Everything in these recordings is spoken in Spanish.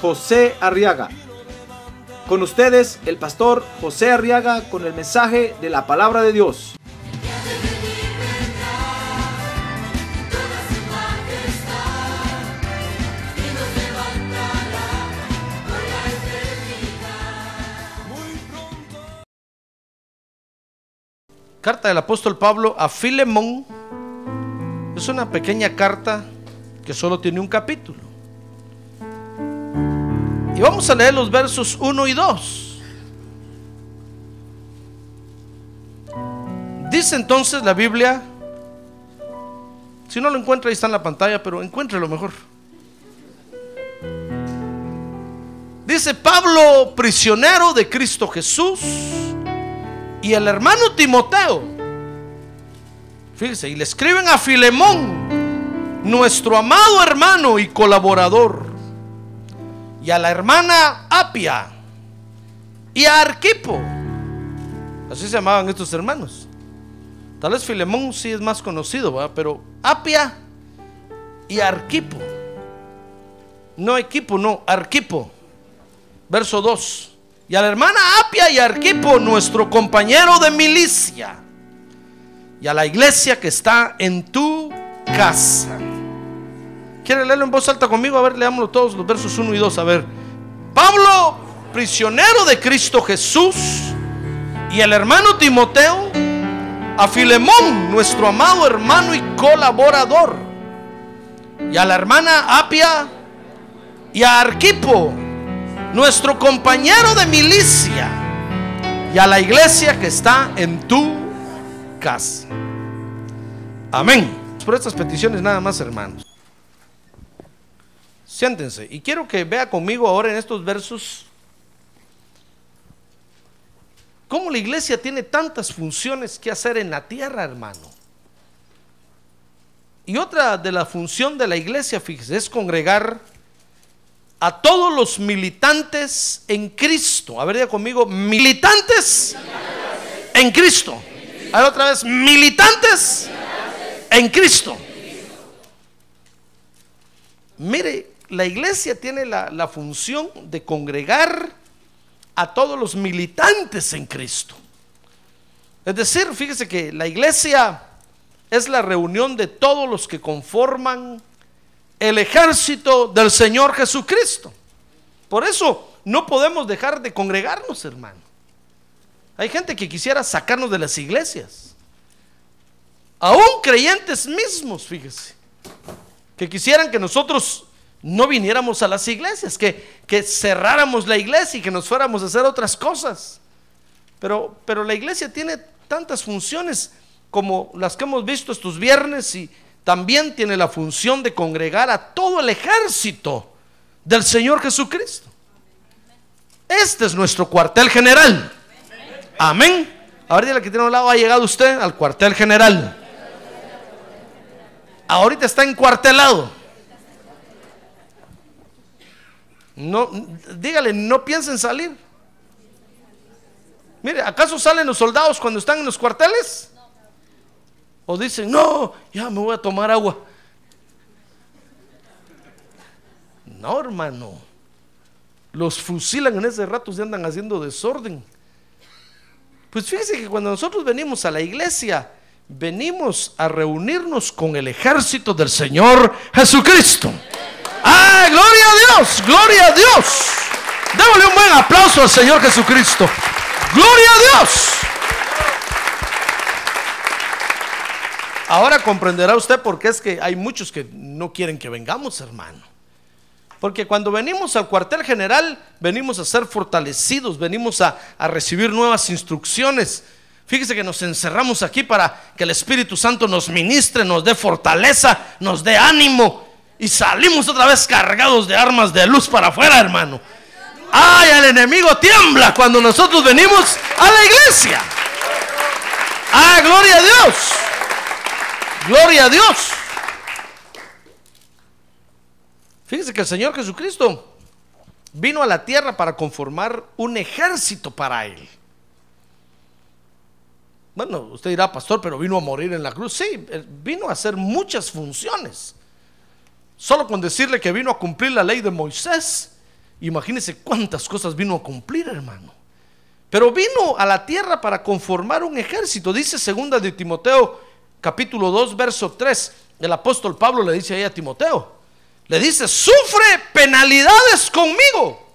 José Arriaga. Con ustedes, el pastor José Arriaga con el mensaje de la palabra de Dios. Carta del apóstol Pablo a Filemón es una pequeña carta que solo tiene un capítulo. Y vamos a leer los versos 1 y 2. Dice entonces la Biblia, si no lo encuentra ahí está en la pantalla, pero encuéntrelo mejor. Dice Pablo, prisionero de Cristo Jesús, y el hermano Timoteo. Fíjese, y le escriben a Filemón, nuestro amado hermano y colaborador, y a la hermana Apia, y a Arquipo. Así se llamaban estos hermanos. Tal vez Filemón sí es más conocido, ¿verdad? pero Apia y Arquipo. No equipo, no, Arquipo. Verso 2. Y a la hermana Apia y Arquipo, nuestro compañero de milicia. Y a la iglesia que está en tu casa. ¿Quiere leerlo en voz alta conmigo? A ver, leámoslo todos los versos 1 y 2. A ver. Pablo, prisionero de Cristo Jesús. Y el hermano Timoteo. A Filemón, nuestro amado hermano y colaborador. Y a la hermana Apia. Y a Arquipo nuestro compañero de milicia y a la iglesia que está en tu casa. Amén. Por estas peticiones nada más, hermanos. Siéntense y quiero que vea conmigo ahora en estos versos cómo la iglesia tiene tantas funciones que hacer en la tierra, hermano. Y otra de la función de la iglesia, fíjese, es congregar a todos los militantes en Cristo. A ver, diga conmigo, militantes en Cristo. A otra vez, militantes en Cristo. Mire, la iglesia tiene la, la función de congregar a todos los militantes en Cristo. Es decir, fíjese que la iglesia es la reunión de todos los que conforman el ejército del Señor Jesucristo. Por eso no podemos dejar de congregarnos, hermano. Hay gente que quisiera sacarnos de las iglesias. Aún creyentes mismos, fíjese, que quisieran que nosotros no viniéramos a las iglesias, que, que cerráramos la iglesia y que nos fuéramos a hacer otras cosas. Pero, pero la iglesia tiene tantas funciones como las que hemos visto estos viernes y, también tiene la función de congregar a todo el ejército del Señor Jesucristo. Este es nuestro cuartel general. Amén. Ahorita la que tiene a un lado ha llegado usted al cuartel general. Ahorita está encuartelado. No, dígale, no piensen salir. Mire, ¿acaso salen los soldados cuando están en los cuarteles? O dicen, no, ya me voy a tomar agua. No, hermano. Los fusilan en ese rato, se andan haciendo desorden. Pues fíjese que cuando nosotros venimos a la iglesia, venimos a reunirnos con el ejército del Señor Jesucristo. ¡Ah, gloria a Dios! ¡Gloria a Dios! Démosle un buen aplauso al Señor Jesucristo. ¡Gloria a Dios! Ahora comprenderá usted por qué es que hay muchos que no quieren que vengamos, hermano. Porque cuando venimos al cuartel general, venimos a ser fortalecidos, venimos a, a, recibir nuevas instrucciones. Fíjese que nos encerramos aquí para que el Espíritu Santo nos ministre, nos dé fortaleza, nos dé ánimo. Y salimos otra vez cargados de armas de luz para afuera, hermano. Ay, el enemigo tiembla cuando nosotros venimos a la iglesia. Ah, gloria a Dios. Gloria a Dios. Fíjese que el Señor Jesucristo vino a la tierra para conformar un ejército para Él. Bueno, usted dirá, pastor, pero vino a morir en la cruz. Sí, vino a hacer muchas funciones. Solo con decirle que vino a cumplir la ley de Moisés, imagínese cuántas cosas vino a cumplir, hermano. Pero vino a la tierra para conformar un ejército. Dice segunda de Timoteo, capítulo 2, verso 3. El apóstol Pablo le dice ahí a Timoteo, le dice, sufre penalidades conmigo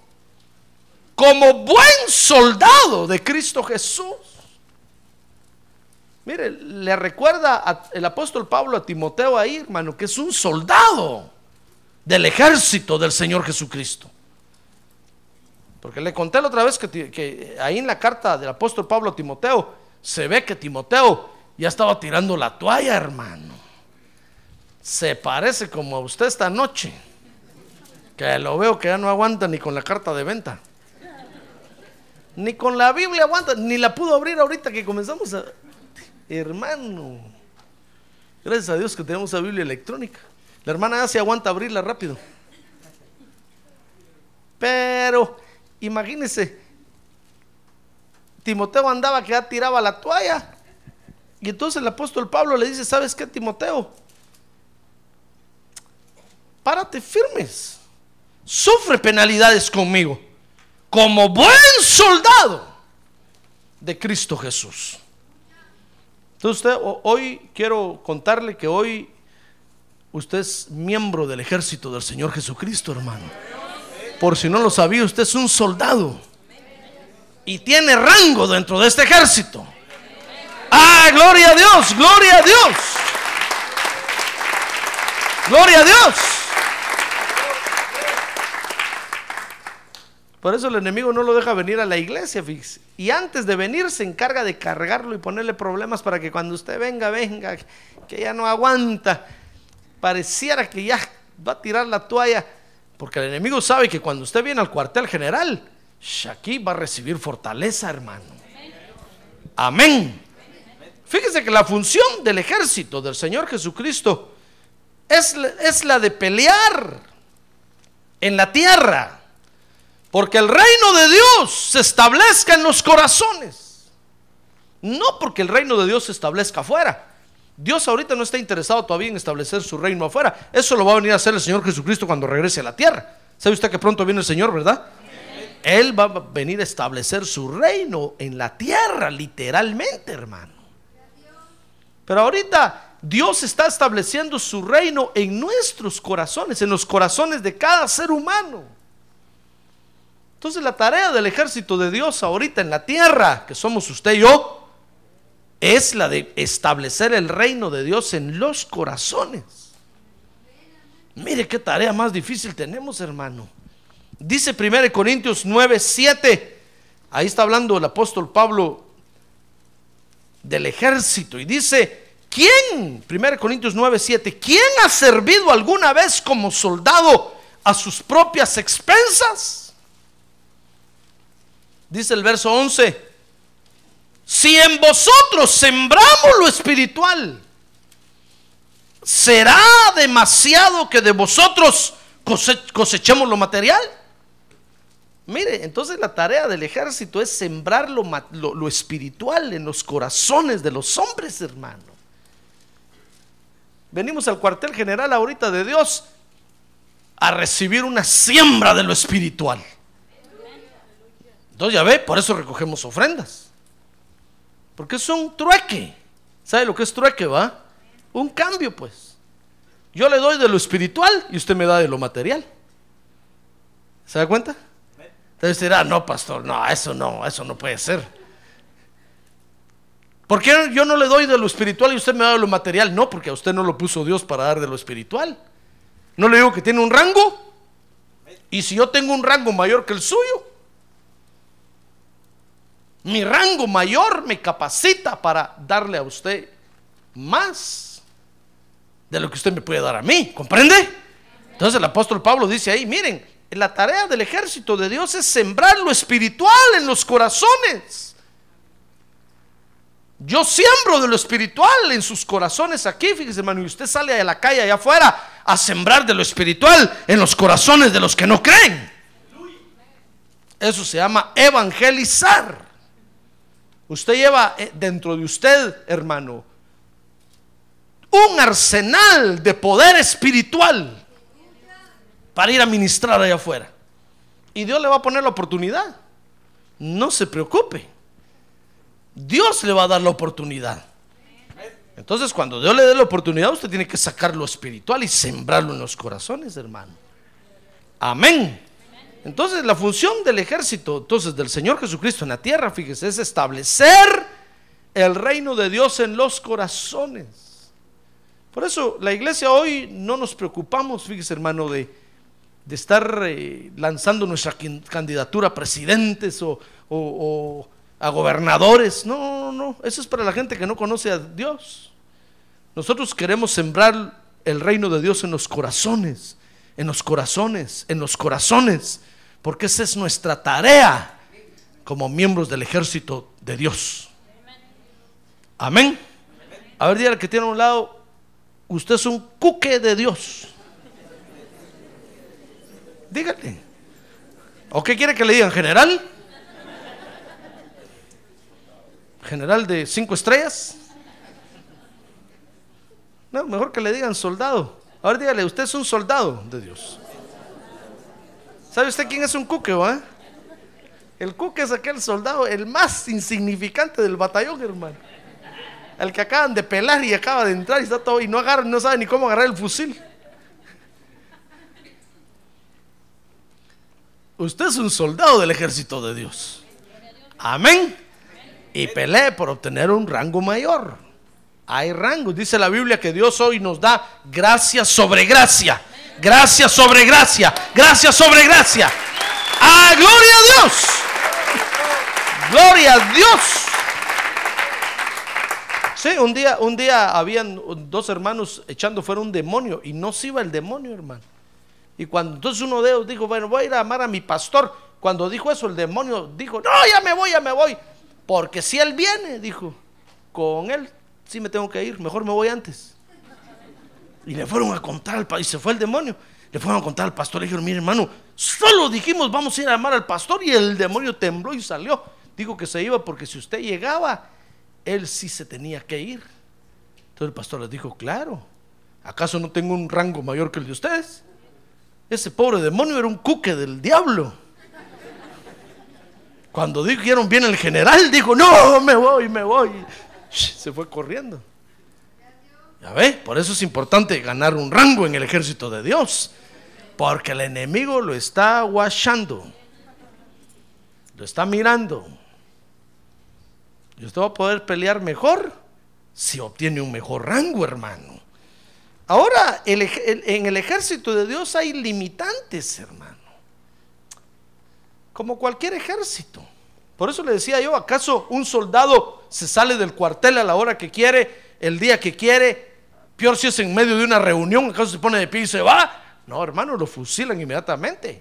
como buen soldado de Cristo Jesús. Mire, le recuerda el apóstol Pablo a Timoteo ahí, hermano, que es un soldado del ejército del Señor Jesucristo. Porque le conté la otra vez que, ahí en la carta del apóstol Pablo a Timoteo se ve que Timoteo ya estaba tirando la toalla, hermano. Se parece como a usted esta noche, que lo veo que ya no aguanta ni con la carta de venta. Ni con la Biblia aguanta, ni la pudo abrir ahorita que comenzamos a... Hermano, gracias a Dios que tenemos la Biblia electrónica. La hermana se aguanta abrirla rápido. Pero imagínense, Timoteo andaba que ya tiraba la toalla. Y entonces el apóstol Pablo le dice, ¿sabes qué, Timoteo? Párate firmes. Sufre penalidades conmigo. Como buen soldado de Cristo Jesús. Entonces usted, hoy quiero contarle que hoy usted es miembro del ejército del Señor Jesucristo, hermano. Por si no lo sabía, usted es un soldado. Y tiene rango dentro de este ejército. Ah, gloria a Dios, gloria a Dios. Gloria a Dios. Por eso el enemigo no lo deja venir a la iglesia, fíjese. Y antes de venir se encarga de cargarlo y ponerle problemas para que cuando usted venga, venga, que ya no aguanta. Pareciera que ya va a tirar la toalla. Porque el enemigo sabe que cuando usted viene al cuartel general, aquí va a recibir fortaleza, hermano. Amén. Fíjese que la función del ejército del Señor Jesucristo es, es la de pelear en la tierra porque el reino de Dios se establezca en los corazones. No porque el reino de Dios se establezca afuera. Dios ahorita no está interesado todavía en establecer su reino afuera. Eso lo va a venir a hacer el Señor Jesucristo cuando regrese a la tierra. ¿Sabe usted que pronto viene el Señor, verdad? Él va a venir a establecer su reino en la tierra, literalmente, hermano. Pero ahorita Dios está estableciendo su reino en nuestros corazones, en los corazones de cada ser humano. Entonces la tarea del ejército de Dios ahorita en la tierra, que somos usted y yo, es la de establecer el reino de Dios en los corazones. Mire qué tarea más difícil tenemos, hermano. Dice 1 Corintios 9, 7. Ahí está hablando el apóstol Pablo del ejército y dice, ¿quién? 1 Corintios 9, 7. ¿Quién ha servido alguna vez como soldado a sus propias expensas? Dice el verso 11, si en vosotros sembramos lo espiritual, ¿será demasiado que de vosotros cosechemos lo material? Mire, entonces la tarea del ejército es sembrar lo, lo, espiritual en los corazones de los hombres, hermano. Venimos al cuartel general ahorita de Dios a recibir una siembra de lo espiritual. Entonces ya ve, por eso recogemos ofrendas. Porque es un trueque. ¿Sabe lo que es trueque, va? Un cambio, pues. Yo le doy de lo espiritual y usted me da de lo material. ¿Se da cuenta? Entonces dirá, no, pastor, no, eso no, eso no puede ser. ¿Por qué yo no le doy de lo espiritual y usted me da de lo material? No, porque a usted no lo puso Dios para dar de lo espiritual. No le digo que tiene un rango. Y si yo tengo un rango mayor que el suyo, mi rango mayor me capacita para darle a usted más de lo que usted me puede dar a mí. ¿Comprende? Entonces el apóstol Pablo dice ahí, miren, la tarea del ejército de Dios es sembrar lo espiritual en los corazones. Yo siembro de lo espiritual en sus corazones aquí, fíjese hermano, y usted sale a la calle allá afuera a sembrar de lo espiritual en los corazones de los que no creen. Eso se llama evangelizar. Usted lleva eh, dentro de usted, hermano, un arsenal de poder espiritual para ir a ministrar allá afuera. Y Dios le va a poner la oportunidad. No se preocupe. Dios le va a dar la oportunidad. Entonces, cuando Dios le dé la oportunidad, usted tiene que sacar lo espiritual y sembrarlo en los corazones, hermano. Amén. Entonces, la función del ejército, entonces, del Señor Jesucristo en la tierra, fíjese, es establecer el reino de Dios en los corazones. Por eso, la iglesia hoy no nos preocupamos, fíjese, hermano, de, de estar eh, lanzando nuestra candidatura a presidentes o, o a gobernadores. No, no, no. Eso es para la gente que no conoce a Dios. Nosotros queremos sembrar el reino de Dios en los corazones, en los corazones, en los corazones, porque esa es nuestra tarea como miembros del ejército de Dios. Amén. A ver, dígale que tiene a un lado, usted es un cuque de Dios. Dígale. ¿O qué quiere que le digan, general? general de cinco estrellas. No, mejor que le digan soldado. Ahora dígale, usted es un soldado de Dios. ¿Sabe usted quién es un cuque, va? El cuque es aquel soldado, el más insignificante del batallón, hermano. El que acaban de pelar y acaba de entrar y está todo y no agarra, no sabe ni cómo agarrar el fusil. Usted es un soldado del ejército de Dios. Amén y pelee por obtener un rango mayor. Hay rangos. Dice la Biblia que Dios hoy nos da gracia sobre gracia. Gracia sobre gracia. Gracia sobre gracia. ¡Ah, gloria a Dios! ¡Gloria a Dios! Sí, un día, un día habían dos hermanos echando fuera un demonio y no se iba el demonio, hermano. Y cuando entonces uno de ellos dijo, bueno, voy a ir a amar a mi pastor. Cuando dijo eso, el demonio dijo, no, ya me voy, ya me voy. Porque si él viene, dijo, con él sí me tengo que ir, mejor me voy antes. Y le fueron a contar al pastor, y se fue el demonio. Le fueron a contar al pastor, le dijeron, mire hermano, solo dijimos vamos a ir a amar al pastor y el demonio tembló y salió. Dijo que se iba porque si usted llegaba, él sí se tenía que ir. Entonces el pastor les dijo, claro, ¿acaso no tengo un rango mayor que el de ustedes? Ese pobre demonio era un cuque del diablo. Cuando dijeron bien el general, dijo, no, me voy, me voy. Se fue corriendo. Por eso es importante ganar un rango en el ejército de Dios. Porque el enemigo lo está guachando. Lo está mirando. Y usted va a poder pelear mejor si obtiene un mejor rango, hermano. Ahora, en el ejército de Dios hay limitantes, hermano como cualquier ejército. Por eso le decía yo, ¿acaso un soldado se sale del cuartel a la hora que quiere, el día que quiere? Peor si es en medio de una reunión, ¿acaso se pone de pie y se va? No, hermano, lo fusilan inmediatamente.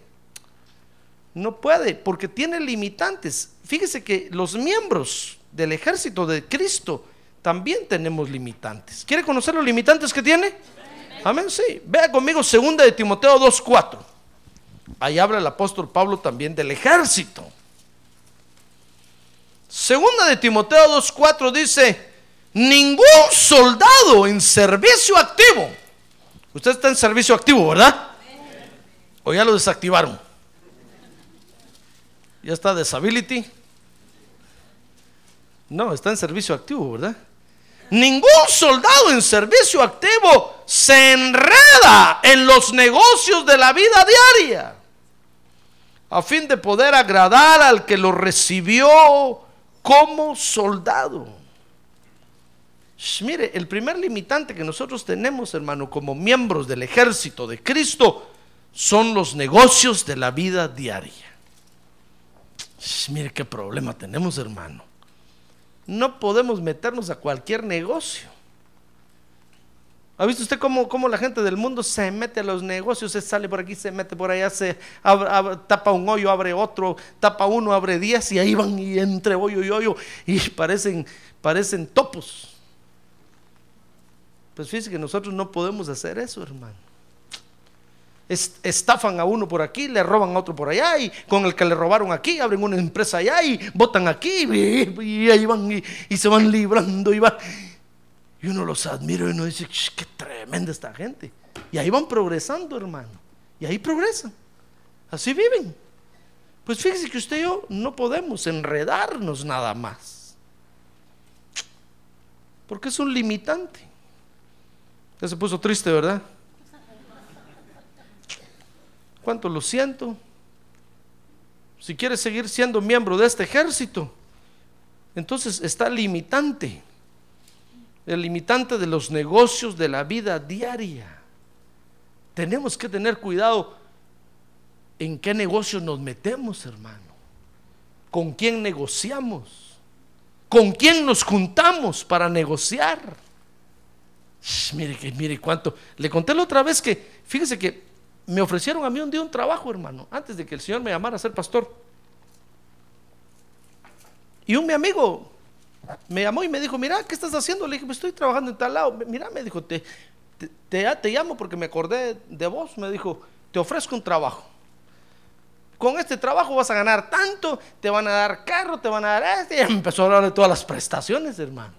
No puede, porque tiene limitantes. Fíjese que los miembros del ejército de Cristo también tenemos limitantes. ¿Quiere conocer los limitantes que tiene? Amén, sí. Vea conmigo, segunda de Timoteo 2.4. Ahí habla el apóstol Pablo también del ejército. Segunda de Timoteo 2.4 dice, ningún soldado en servicio activo. Usted está en servicio activo, ¿verdad? O ya lo desactivaron. Ya está disability. No, está en servicio activo, ¿verdad? Ningún soldado en servicio activo se enreda en los negocios de la vida diaria a fin de poder agradar al que lo recibió como soldado. Mire, el primer limitante que nosotros tenemos, hermano, como miembros del ejército de Cristo, son los negocios de la vida diaria. mire qué problema tenemos, hermano. No podemos meternos a cualquier negocio. ¿Ha visto usted cómo, cómo la gente del mundo se mete a los negocios? Se sale por aquí, se mete por allá, se tapa un hoyo, abre otro, tapa uno, abre diez y ahí van y entre hoyo y hoyo y parecen, parecen topos. Pues fíjese que nosotros no podemos hacer eso, hermano. Es- estafan a uno por aquí, le roban a otro por allá y con el que le robaron aquí abren una empresa allá y votan aquí y, ahí van y, y se van librando y va. Y uno los admira y uno dice, "Ch, qué tremenda esta gente. Y ahí van progresando, hermano. Y ahí progresan. Así viven. Pues fíjese que usted y yo no podemos enredarnos nada más. Porque es un limitante. Ya se puso triste, ¿verdad? ¿Cuánto lo siento? Si quiere seguir siendo miembro de este ejército, entonces está limitante. El limitante de los negocios de la vida diaria. Tenemos que tener cuidado en qué negocios nos metemos, hermano. ¿Con quién negociamos? ¿Con quién nos juntamos para negociar? Mire que mire cuánto. Le conté la otra vez que, fíjese que me ofrecieron a mí un día un trabajo, hermano, antes de que el Señor me llamara a ser pastor. Y un mi amigo me llamó y me dijo, mira, ¿qué estás haciendo? Le dije, pues estoy trabajando en tal lado. Mira, me dijo, te, te, te- te llamo porque me acordé de vos. Me dijo, te ofrezco un trabajo. Con este trabajo vas a ganar tanto, te van a dar carro, te van a dar este. Y empezó a hablar de todas las prestaciones, hermano.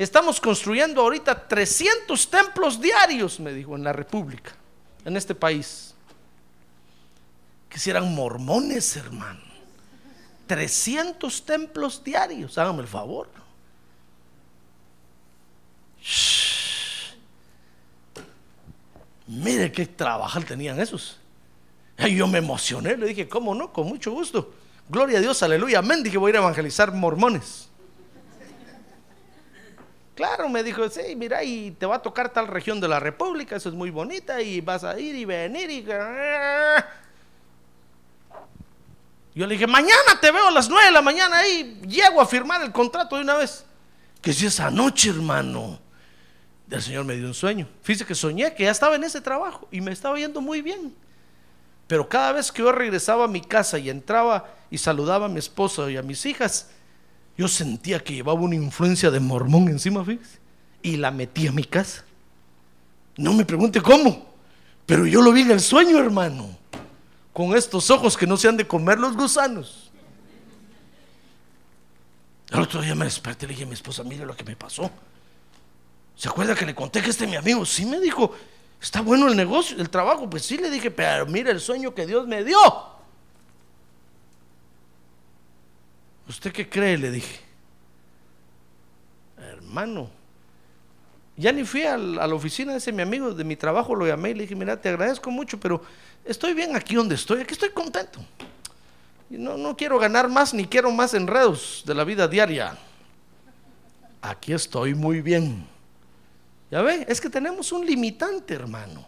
Estamos construyendo ahorita 300 templos diarios, me dijo, en la República, en este país. Que si eran mormones, hermano. 300 templos diarios, hágame el favor. Shh. Mire qué trabajar tenían esos. Ay, yo me emocioné, le dije, ¿cómo no? Con mucho gusto. Gloria a Dios, aleluya, amén. Dije, voy a ir a evangelizar mormones. Claro, me dijo, sí, mira, y te va a tocar tal región de la República, eso es muy bonita, y vas a ir y venir y... Yo le dije, mañana te veo a las nueve de la mañana ahí, llego a firmar el contrato de una vez. Que si esa noche, hermano, el Señor me dio un sueño. Fíjese que soñé que ya estaba en ese trabajo y me estaba yendo muy bien. Pero cada vez que yo regresaba a mi casa y entraba y saludaba a mi esposa y a mis hijas, yo sentía que llevaba una influencia de mormón encima, fíjese, y la metí a mi casa. No me pregunte cómo, pero yo lo vi en el sueño, hermano, con estos ojos que no se han de comer los gusanos. El otro día me desperté y le dije a mi esposa, mire lo que me pasó. ¿Se acuerda que le conté que este mi amigo? Sí me dijo, está bueno el negocio, el trabajo. Pues sí le dije, pero mire el sueño que Dios me dio. ¿Usted qué cree? Le dije. Hermano, ya ni fui a, la oficina de ese mi amigo de mi trabajo, lo llamé y le dije, mira, te agradezco mucho, pero estoy bien aquí donde estoy, aquí estoy contento. No, no quiero ganar más ni quiero más enredos de la vida diaria. Aquí estoy muy bien. Ya ve, es que tenemos un limitante, hermano,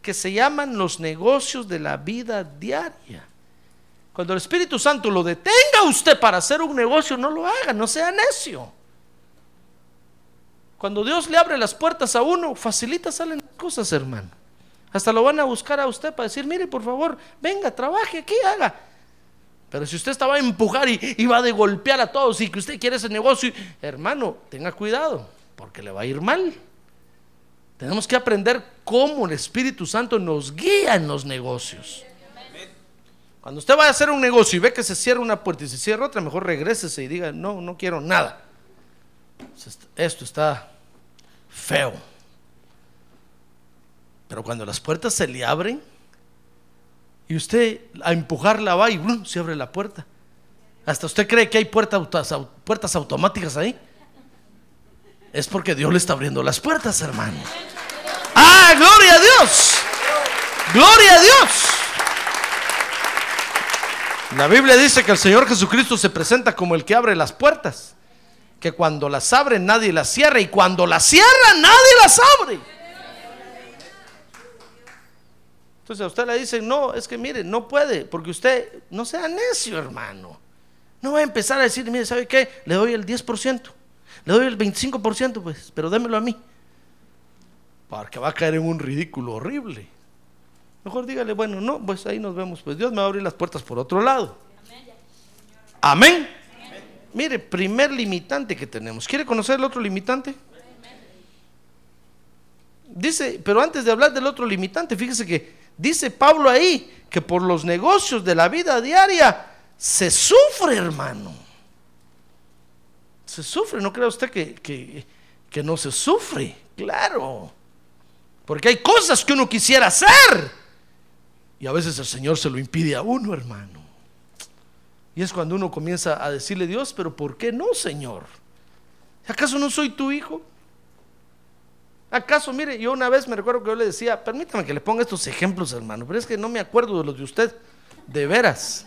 que se llaman los negocios de la vida diaria. Cuando el Espíritu Santo lo detenga a usted para hacer un negocio, no lo haga, no sea necio. Cuando Dios le abre las puertas a uno, facilita salen cosas, hermano. Hasta lo van a buscar a usted para decir, mire, por favor, venga, trabaje aquí, haga. Pero si usted estaba a empujar y, y va de golpear a todos y que usted quiere ese negocio, hermano, tenga cuidado, porque le va a ir mal. Tenemos que aprender cómo el Espíritu Santo nos guía en los negocios. Cuando usted va a hacer un negocio y ve que se cierra una puerta y se cierra otra, mejor regrésese y diga, no, no quiero nada. Esto está feo. Pero cuando las puertas se le abren y usted a empujarla va y ¡brum! se abre la puerta. Hasta usted cree que hay puertas, puertas automáticas ahí. Es porque Dios le está abriendo las puertas, hermano. ¡Ah, gloria a Dios! ¡Gloria a Dios! La Biblia dice que el Señor Jesucristo se presenta como el que abre las puertas. Que cuando las abre nadie las cierra y cuando las cierra nadie las abre. Entonces a usted le dicen, no, es que mire, no puede, porque usted no sea necio, hermano. No va a empezar a decir, mire, ¿sabe qué? Le doy el 10%, le doy el 25%, pues, pero démelo a mí. Porque va a caer en un ridículo horrible. Mejor dígale, bueno, no, pues ahí nos vemos. Pues Dios me va a abrir las puertas por otro lado. Amén. Mire, primer limitante que tenemos. ¿Quiere conocer el otro limitante? Dice, pero antes de hablar del otro limitante, fíjese que dice Pablo ahí que por los negocios de la vida diaria se sufre, hermano. Se sufre, no crea usted que, que, que no se sufre, claro. Porque hay cosas que uno quisiera hacer y a veces el Señor se lo impide a uno, hermano. Y es cuando uno comienza a decirle, Dios, pero ¿por qué no, Señor? ¿Acaso no soy tu hijo? ¿Acaso, mire, yo una vez me recuerdo que yo le decía, permítame que le ponga estos ejemplos, hermano, pero es que no me acuerdo de los de usted, de veras.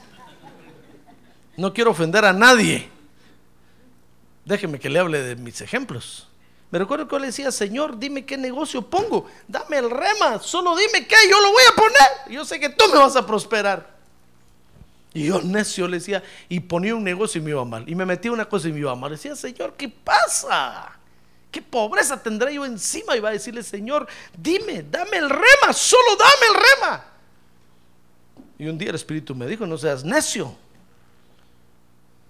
No quiero ofender a nadie. Déjeme que le hable de mis ejemplos. Me recuerdo que yo le decía, Señor, dime qué negocio pongo, dame el rema, solo dime qué, yo lo voy a poner. Yo sé que tú me vas a prosperar. Y yo necio le decía, y ponía un negocio y me iba mal. Y me metía una cosa y me iba mal. Decía, Señor, ¿qué pasa? ¿Qué pobreza tendré yo encima? Y va a decirle, Señor, dime, dame el rema, solo dame el rema. Y un día el Espíritu me dijo, no seas necio.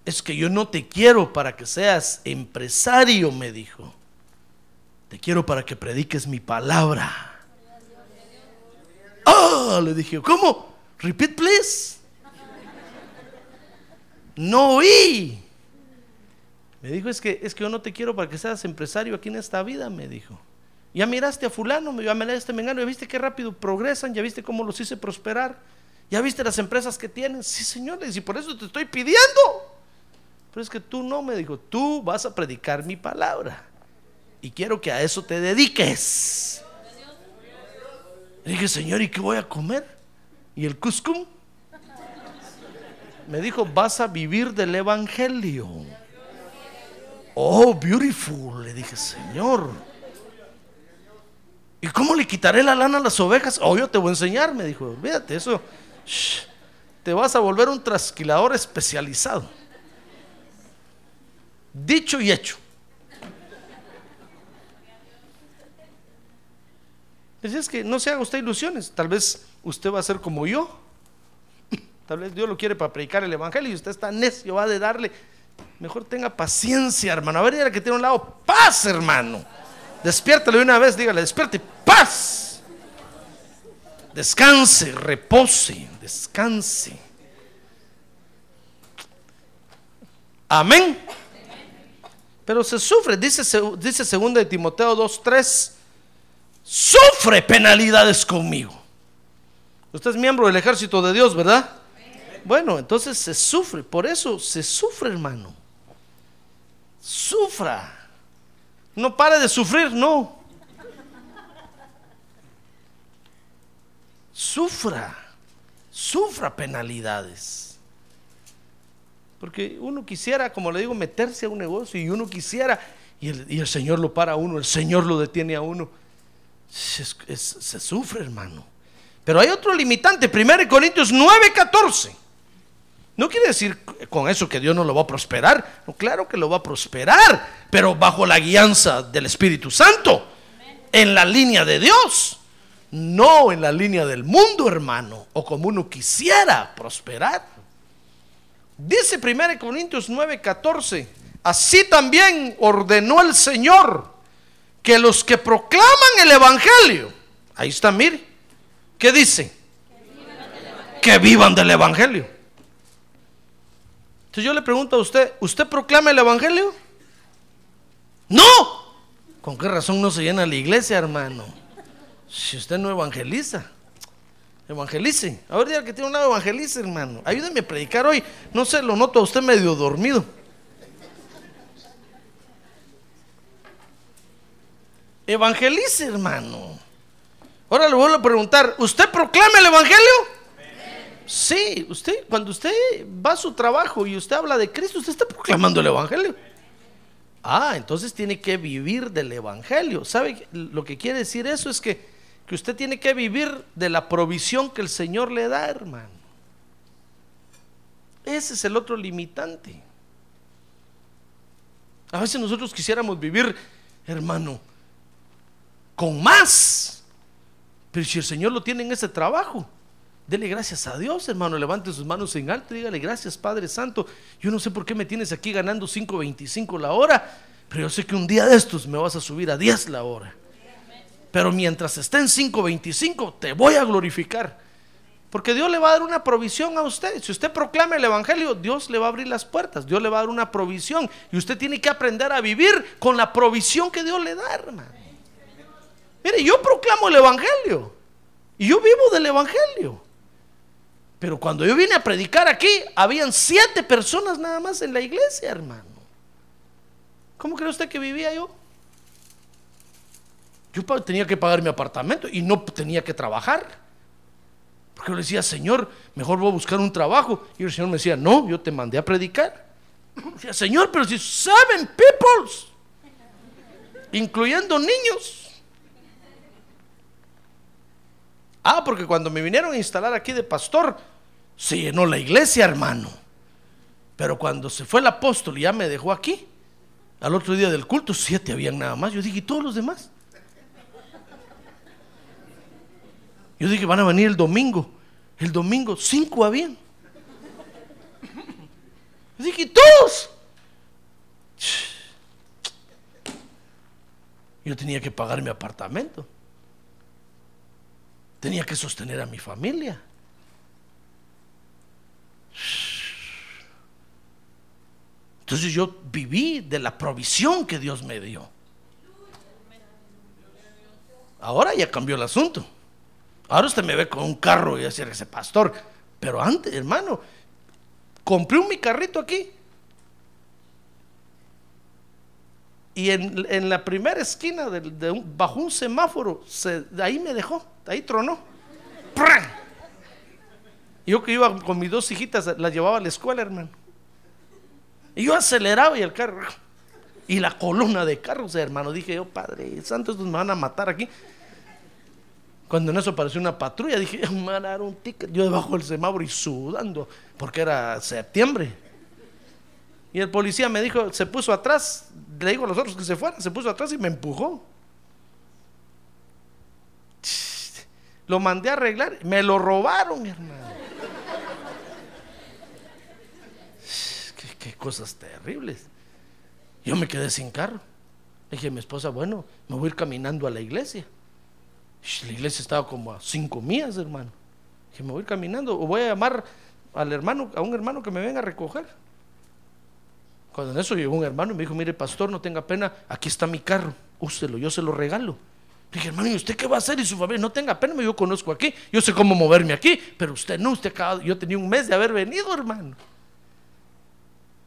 Es que yo no te quiero para que seas empresario, me dijo. Te quiero para que prediques mi palabra. Ah, le dije, ¿cómo? Repeat, please. No oí. Me dijo, es que, es que yo no te quiero para que seas empresario aquí en esta vida, me dijo. Ya miraste a fulano, ya miraste a Mengano, ya viste qué rápido progresan, ya viste cómo los hice prosperar, ya viste las empresas que tienen. Sí, señores, y por eso te estoy pidiendo. Pero es que tú no, me dijo, tú vas a predicar mi palabra. Y quiero que a eso te dediques. Le dije, Señor, ¿y qué voy a comer? ¿Y el cuscum? Me dijo, vas a vivir del Evangelio. Oh, beautiful, le dije, Señor. ¿Y cómo le quitaré la lana a las ovejas? Oh, yo te voy a enseñar, me dijo. Fíjate, eso. te vas a volver un trasquilador especializado. Dicho y hecho. Es que no se haga usted ilusiones. Tal vez usted va a ser como yo. Tal vez Dios lo quiere para predicar el evangelio y usted está necio, va de darle. Mejor tenga paciencia, hermano. A ver, dígale que tiene un lado paz, hermano. Despiértale una vez, dígale, despierte, paz. Descanse, repose, descanse. Amén. Pero se sufre, dice, dice 2 de Timoteo 2.3, sufre penalidades conmigo. Usted es miembro del ejército de Dios, ¿verdad? Bueno, entonces se sufre, por eso se sufre, hermano. Sufra. No pare de sufrir, no. Sufra. Sufra penalidades. Porque uno quisiera, como le digo, meterse a un negocio y uno quisiera, y el, y el Señor lo para a uno, el Señor lo detiene a uno. Se sufre, hermano. Pero hay otro limitante, 1 Corintios 9, 14. No quiere decir con eso que Dios no lo va a prosperar. Claro que lo va a prosperar, pero bajo la guianza del Espíritu Santo, en la línea de Dios, no en la línea del mundo, hermano, o como uno quisiera prosperar. Dice 1 Corintios 9, 14, así también ordenó el Señor que los que proclaman el Evangelio, ahí está, mire, ¿qué dice? Que vivan del Evangelio. Entonces yo le pregunto a usted, ¿usted proclama el Evangelio? No. ¿Con qué razón no se llena la iglesia, hermano? Si usted no evangeliza. Evangelice. A ver, que tiene un lado evangelice, hermano. Ayúdeme a predicar hoy. No sé, lo noto a usted medio dormido. Evangelice, hermano. Ahora le vuelvo a preguntar, ¿usted proclama el Evangelio? Sí, usted, cuando usted va a su trabajo y usted habla de Cristo, usted está proclamando el Evangelio. Ah, entonces tiene que vivir del Evangelio. ¿Sabe lo que quiere decir eso? Es que, que usted tiene que vivir de la provisión que el Señor le da, hermano. Ese es el otro limitante. A veces nosotros quisiéramos vivir, hermano, con más. Pero si el Señor lo tiene en ese trabajo, dele gracias a Dios, hermano. Levante sus manos en alto y dígale gracias, Padre Santo. Yo no sé por qué me tienes aquí ganando 5.25 la hora, pero yo sé que un día de estos me vas a subir a 10 la hora. Pero mientras esté en 5.25, te voy a glorificar. Porque Dios le va a dar una provisión a usted. Si usted proclama el Evangelio, Dios le va a abrir las puertas. Dios le va a dar una provisión. Y usted tiene que aprender a vivir con la provisión que Dios le da, hermano. Mire, yo proclamo el Evangelio. Y yo vivo del Evangelio. Pero cuando yo vine a predicar aquí, habían siete personas nada más en la iglesia, hermano. ¿Cómo cree usted que vivía yo? Yo tenía que pagar mi apartamento y no tenía que trabajar. Porque yo le decía, Señor, mejor voy a buscar un trabajo. Y el Señor me decía, no, yo te mandé a predicar. decía, Señor, pero si saben peoples, incluyendo niños. Ah, porque cuando me vinieron a instalar aquí de pastor, se llenó la iglesia, hermano. Pero cuando se fue el apóstol y ya me dejó aquí, al otro día del culto, siete habían nada más. Yo dije, ¿y todos los demás? Yo dije, van a venir el domingo. El domingo, cinco habían. Yo dije, todos. Yo tenía que pagar mi apartamento. Tenía que sostener a mi familia. Entonces yo viví de la provisión que Dios me dio. Ahora ya cambió el asunto. Ahora usted me ve con un carro y decir ese pastor. Pero antes, hermano, compré un mi carrito aquí. Y en, la primera esquina de, bajo un semáforo, de ahí me dejó, de ahí tronó. Yo que iba con mis dos hijitas, las llevaba a la escuela, hermano. Y yo aceleraba y el carro. Y la columna de carros, hermano. Dije yo, Padre Santo, estos me van a matar aquí. Cuando en eso apareció una patrulla, dije, me van a dar un ticket. Yo debajo del semáforo y sudando, porque era septiembre. Y el policía me dijo, se puso atrás, le digo a los otros que se fueran, se puso atrás y me empujó. Lo mandé a arreglar, me lo robaron, hermano. Qué, cosas terribles. Yo me quedé sin carro. Le dije a mi esposa, bueno, me voy a ir caminando a la iglesia. La iglesia estaba como a cinco millas, hermano. Que me voy caminando o voy a llamar al hermano, a un hermano que me venga a recoger. Cuando en eso llegó un hermano y me dijo, mire pastor, no tenga pena, aquí está mi carro, úselo, yo se lo regalo. dije, hermano, ¿y usted qué va a hacer? Y su familia, no tenga pena, yo conozco aquí, yo sé cómo moverme aquí, pero usted no, usted acaba, yo tenía un mes de haber venido, hermano.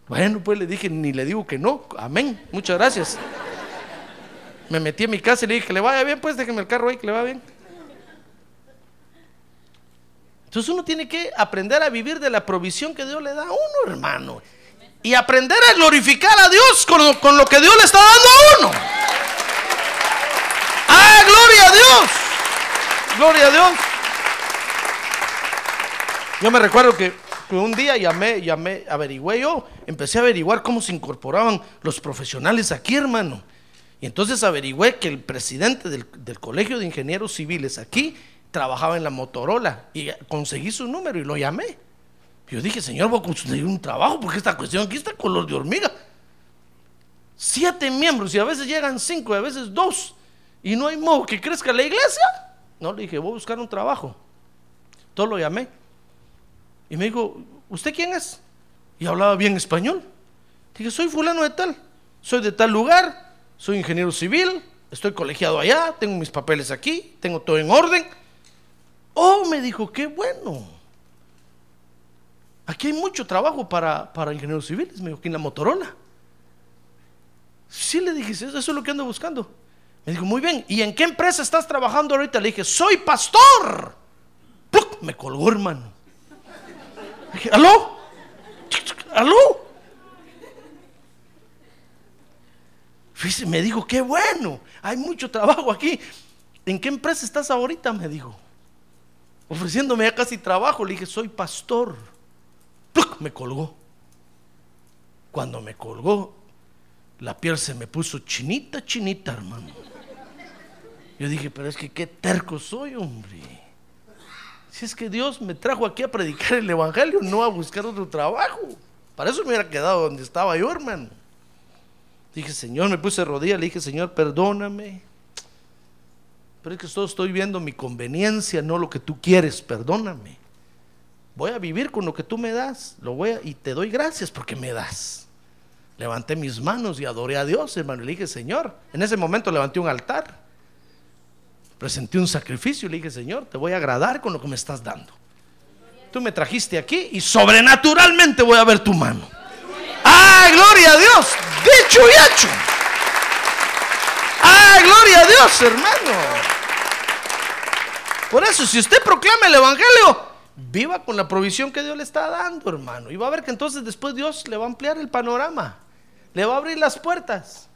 Bueno, pues le dije, ni le digo que no, amén, muchas gracias. Me metí en mi casa y le dije, le vaya bien, pues déjeme el carro ahí, que le va bien. Entonces uno tiene que aprender a vivir de la provisión que Dios le da a uno, hermano. Y aprender a glorificar a Dios con lo, que Dios le está dando a uno. ¡Ah, gloria a Dios! Gloria a Dios. Yo me recuerdo que, un día llamé, llamé, averigüé yo, empecé a averiguar cómo se incorporaban los profesionales aquí, hermano. Y entonces averigüé que el presidente del, Colegio de Ingenieros Civiles aquí trabajaba en la Motorola y conseguí su número y lo llamé. Yo dije, señor, voy a conseguir un trabajo porque esta cuestión aquí está color de hormiga. Siete miembros y a veces llegan cinco y a veces dos y no hay modo que crezca la iglesia. No, le dije, voy a buscar un trabajo. Todo lo llamé. Y me dijo, ¿usted quién es? Y hablaba bien español. Dije, soy fulano de tal, soy de tal lugar, soy ingeniero civil, estoy colegiado allá, tengo mis papeles aquí, tengo todo en orden. Oh, me dijo, qué bueno. Aquí hay mucho trabajo para, para ingenieros civiles, me dijo, aquí en la Motorola. Sí, le dije, eso es lo que ando buscando. Me dijo, muy bien, ¿y en qué empresa estás trabajando ahorita? Le dije, soy pastor. Me colgó, hermano. Le dije, ¿aló? ¿Aló? me dijo, qué bueno, hay mucho trabajo aquí. ¿En qué empresa estás ahorita? Me dijo. Ofreciéndome ya casi trabajo. Le dije, soy pastor. Me colgó. Cuando me colgó, la piel se me puso chinita, chinita, hermano. Yo dije, pero es que qué terco soy, hombre. Si es que Dios me trajo aquí a predicar el Evangelio, no a buscar otro trabajo. Para eso me hubiera quedado donde estaba yo, hermano. Dije, Señor, me puse rodillas, le dije, Señor, perdóname. Pero es que solo estoy viendo mi conveniencia, no lo que tú quieres, perdóname. Voy a vivir con lo que tú me das, lo voy a, y te doy gracias porque me das. Levanté mis manos y adoré a Dios, hermano, y le dije, Señor, en ese momento levanté un altar, presenté un sacrificio y le dije, Señor, te voy a agradar con lo que me estás dando. Tú me trajiste aquí y sobrenaturalmente voy a ver tu mano. ¡Ah, gloria a Dios! Dicho y hecho. ¡Ah, gloria a Dios, hermano! Por eso, si usted proclama el Evangelio, viva con la provisión que Dios le está dando, hermano. Y va a ver que entonces después Dios le va a ampliar el panorama. Le va a abrir las puertas.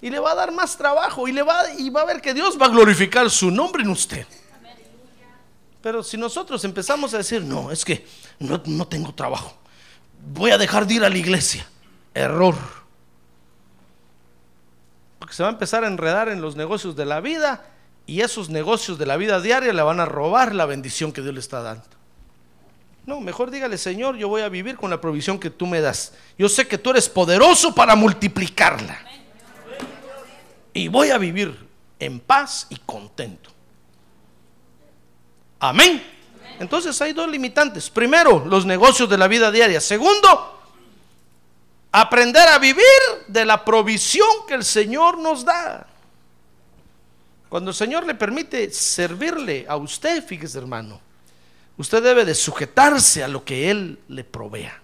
Y le va a dar más trabajo. Y, le va, y va a ver que Dios va a glorificar su nombre en usted. Pero si nosotros empezamos a decir, no, es que no, no tengo trabajo. Voy a dejar de ir a la iglesia. Error. Porque se va a empezar a enredar en los negocios de la vida y esos negocios de la vida diaria le van a robar la bendición que Dios le está dando. No, mejor dígale, Señor, yo voy a vivir con la provisión que tú me das. Yo sé que tú eres poderoso para multiplicarla. Y voy a vivir en paz y contento. Amén. Entonces hay dos limitantes. Primero, los negocios de la vida diaria. Segundo, aprender a vivir de la provisión que el Señor nos da. Cuando el Señor le permite servirle a usted, fíjese hermano, usted debe de sujetarse a lo que Él le provea.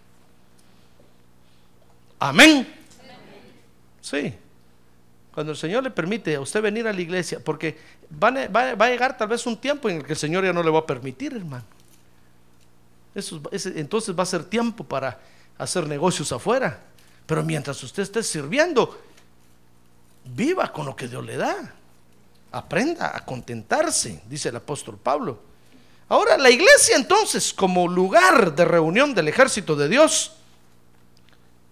Amén. Sí. Cuando el Señor le permite a usted venir a la iglesia, porque va a, va- a llegar tal vez un tiempo en el que el Señor ya no le va a permitir, hermano. Eso, entonces va a ser tiempo para hacer negocios afuera. Pero mientras usted esté sirviendo, viva con lo que Dios le da. Aprenda a contentarse, dice el apóstol Pablo. Ahora, la iglesia entonces, como lugar de reunión del ejército de Dios,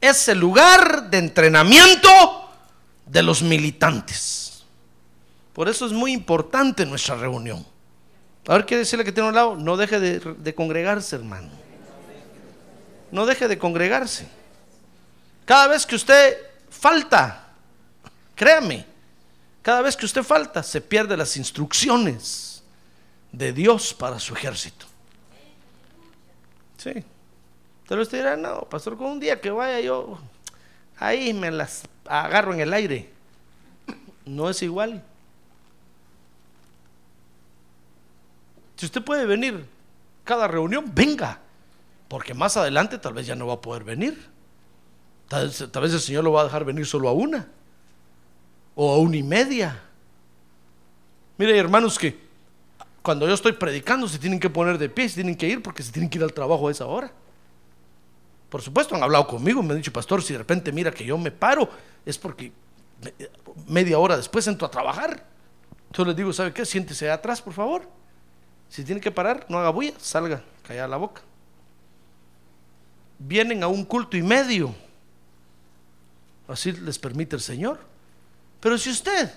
es el lugar de entrenamiento de los militantes. Por eso es muy importante nuestra reunión. A ver, decirle que tiene un lado, no deje de, de congregarse, hermano. No deje de congregarse. Cada vez que usted falta, créame, cada vez que usted falta, se pierde las instrucciones de Dios para su ejército. Sí. Pero usted dirá, no, pastor, con un día que vaya yo, ahí me las agarro en el aire. No es igual. Si usted puede venir cada reunión, venga. Porque más adelante tal vez ya no va a poder venir. Tal vez, tal vez el Señor lo va a dejar venir solo a una. O a una y media. Mire, hermanos, que cuando yo estoy predicando se tienen que poner de pie, se tienen que ir porque se tienen que ir al trabajo a esa hora. Por supuesto, han hablado conmigo, me han dicho, pastor, si de repente mira que yo me paro, es porque me- media hora después entro a trabajar. Entonces les digo, ¿sabe qué? Siéntese atrás, por favor. Si tiene que parar, no haga bulla, salga, calla la boca. Vienen a un culto y medio. Así les permite el Señor. Pero si usted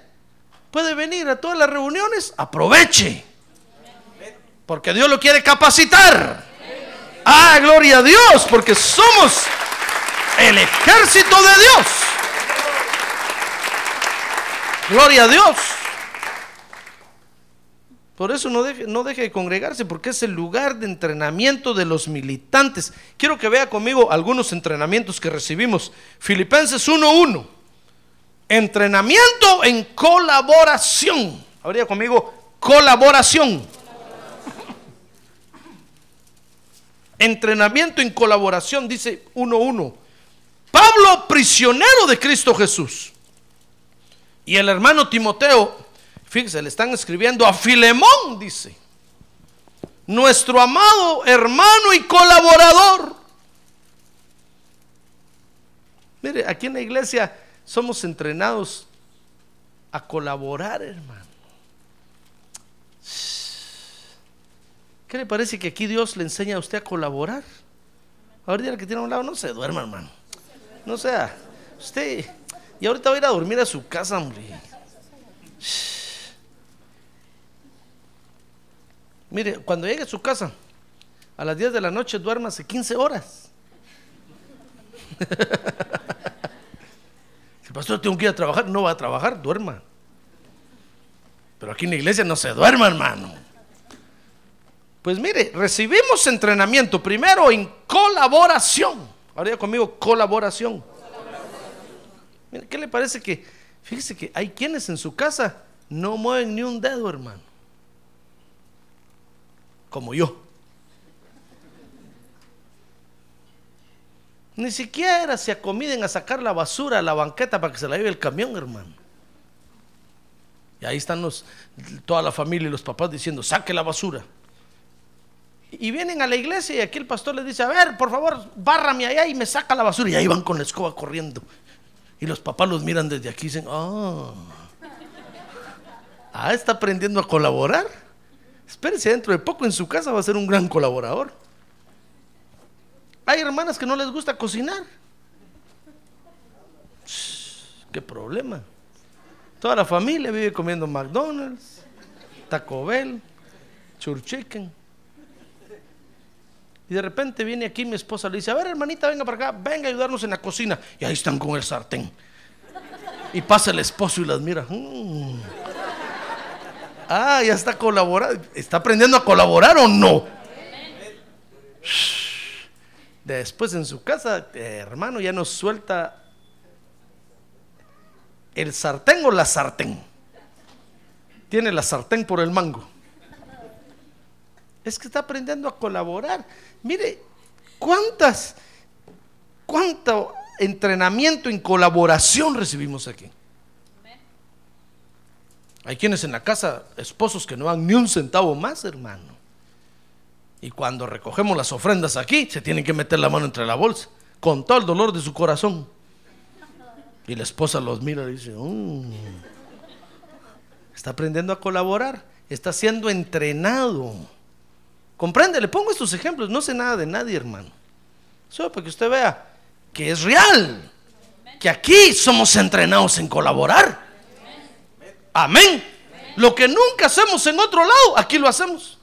puede venir a todas las reuniones, aproveche. Porque Dios lo quiere capacitar. Ah, gloria a Dios, porque somos el ejército de Dios. Gloria a Dios. Por eso no deje, no deje de congregarse, porque es el lugar de entrenamiento de los militantes. Quiero que vea conmigo algunos entrenamientos que recibimos. Filipenses 1.1. Entrenamiento en colaboración. Habría conmigo colaboración. Entrenamiento en colaboración, dice 1.1. Pablo, prisionero de Cristo Jesús. Y el hermano Timoteo, fíjese, le están escribiendo a Filemón, dice. Nuestro amado hermano y colaborador. Mire, aquí en la iglesia somos entrenados a colaborar, hermano. ¿Qué le parece que aquí Dios le enseña a usted a colaborar? Ahorita el que tiene a un lado no se duerma, hermano. No sea, usted. Y ahorita va a ir a dormir a su casa, hombre. Mire, cuando llegue a su casa, a las 10 de la noche duérmase 15 horas. Si el pastor tengo que ir a trabajar, no va a trabajar, duerma. Pero aquí en la iglesia no se duerma, hermano. Pues mire, recibimos entrenamiento primero en colaboración. Ahora conmigo, colaboración. Mire, ¿qué le parece que, fíjese que hay quienes en su casa no mueven ni un dedo, hermano? Como yo. Ni siquiera se acomiden a sacar la basura a la banqueta para que se la lleve el camión, hermano. Y ahí están los, toda la familia y los papás diciendo, saque la basura. Y vienen a la iglesia y aquí el pastor les dice, a ver, por favor, bárrame allá y me saca la basura. Y ahí van con la escoba corriendo. Y los papás los miran desde aquí y dicen, ah, ah, está aprendiendo a colaborar. Espérese, dentro de poco en su casa va a ser un gran colaborador. Hay hermanas que no les gusta cocinar. ¿Qué problema? Toda la familia vive comiendo McDonald's, Taco Bell, Church Chicken. Y de repente viene aquí mi esposa, le dice, a ver hermanita, venga para acá, venga a ayudarnos en la cocina. Y ahí están con el sartén. Y pasa el esposo y las mira. Mm. Ah, ya está colaborando. ¿Está aprendiendo a colaborar o no? Después en su casa, hermano, ya nos suelta el sartén o la sartén. Tiene la sartén por el mango. Es que está aprendiendo a colaborar. Mire, ¿cuántas, cuánto entrenamiento en colaboración recibimos aquí? Hay quienes en la casa, esposos que no dan ni un centavo más, hermano. Y cuando recogemos las ofrendas aquí, se tienen que meter la mano entre la bolsa, con todo el dolor de su corazón. Y la esposa los mira y dice, "Mm, está aprendiendo a colaborar, está siendo entrenado. Comprende, le pongo estos ejemplos, no sé nada de nadie, hermano. Solo para que usted vea que es real, que aquí somos entrenados en colaborar. Amén. Lo que nunca hacemos en otro lado, aquí lo hacemos.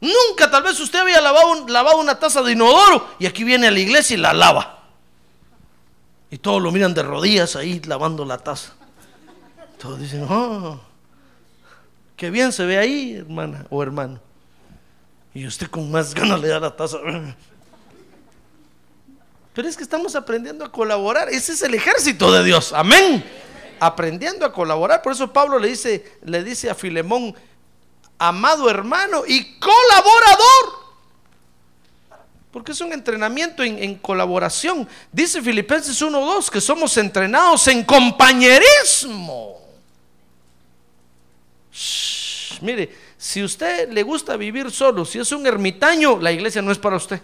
Nunca tal vez usted había lavado, lavado una taza de inodoro y aquí viene a la iglesia y la lava. Y todos lo miran de rodillas ahí lavando la taza. Todos dicen, oh, qué bien se ve ahí, hermana o hermano. Y usted con más ganas le da la taza. Pero es que estamos aprendiendo a colaborar. Ese es el ejército de Dios. Amén. Aprendiendo a colaborar. Por eso Pablo le dice, le dice a Filemón, amado hermano y colaborador. Porque es un entrenamiento en, en colaboración. Dice Filipenses 1.2 que somos entrenados en compañerismo. Mire, si usted le gusta vivir solo, si es un ermitaño, la iglesia no es para usted.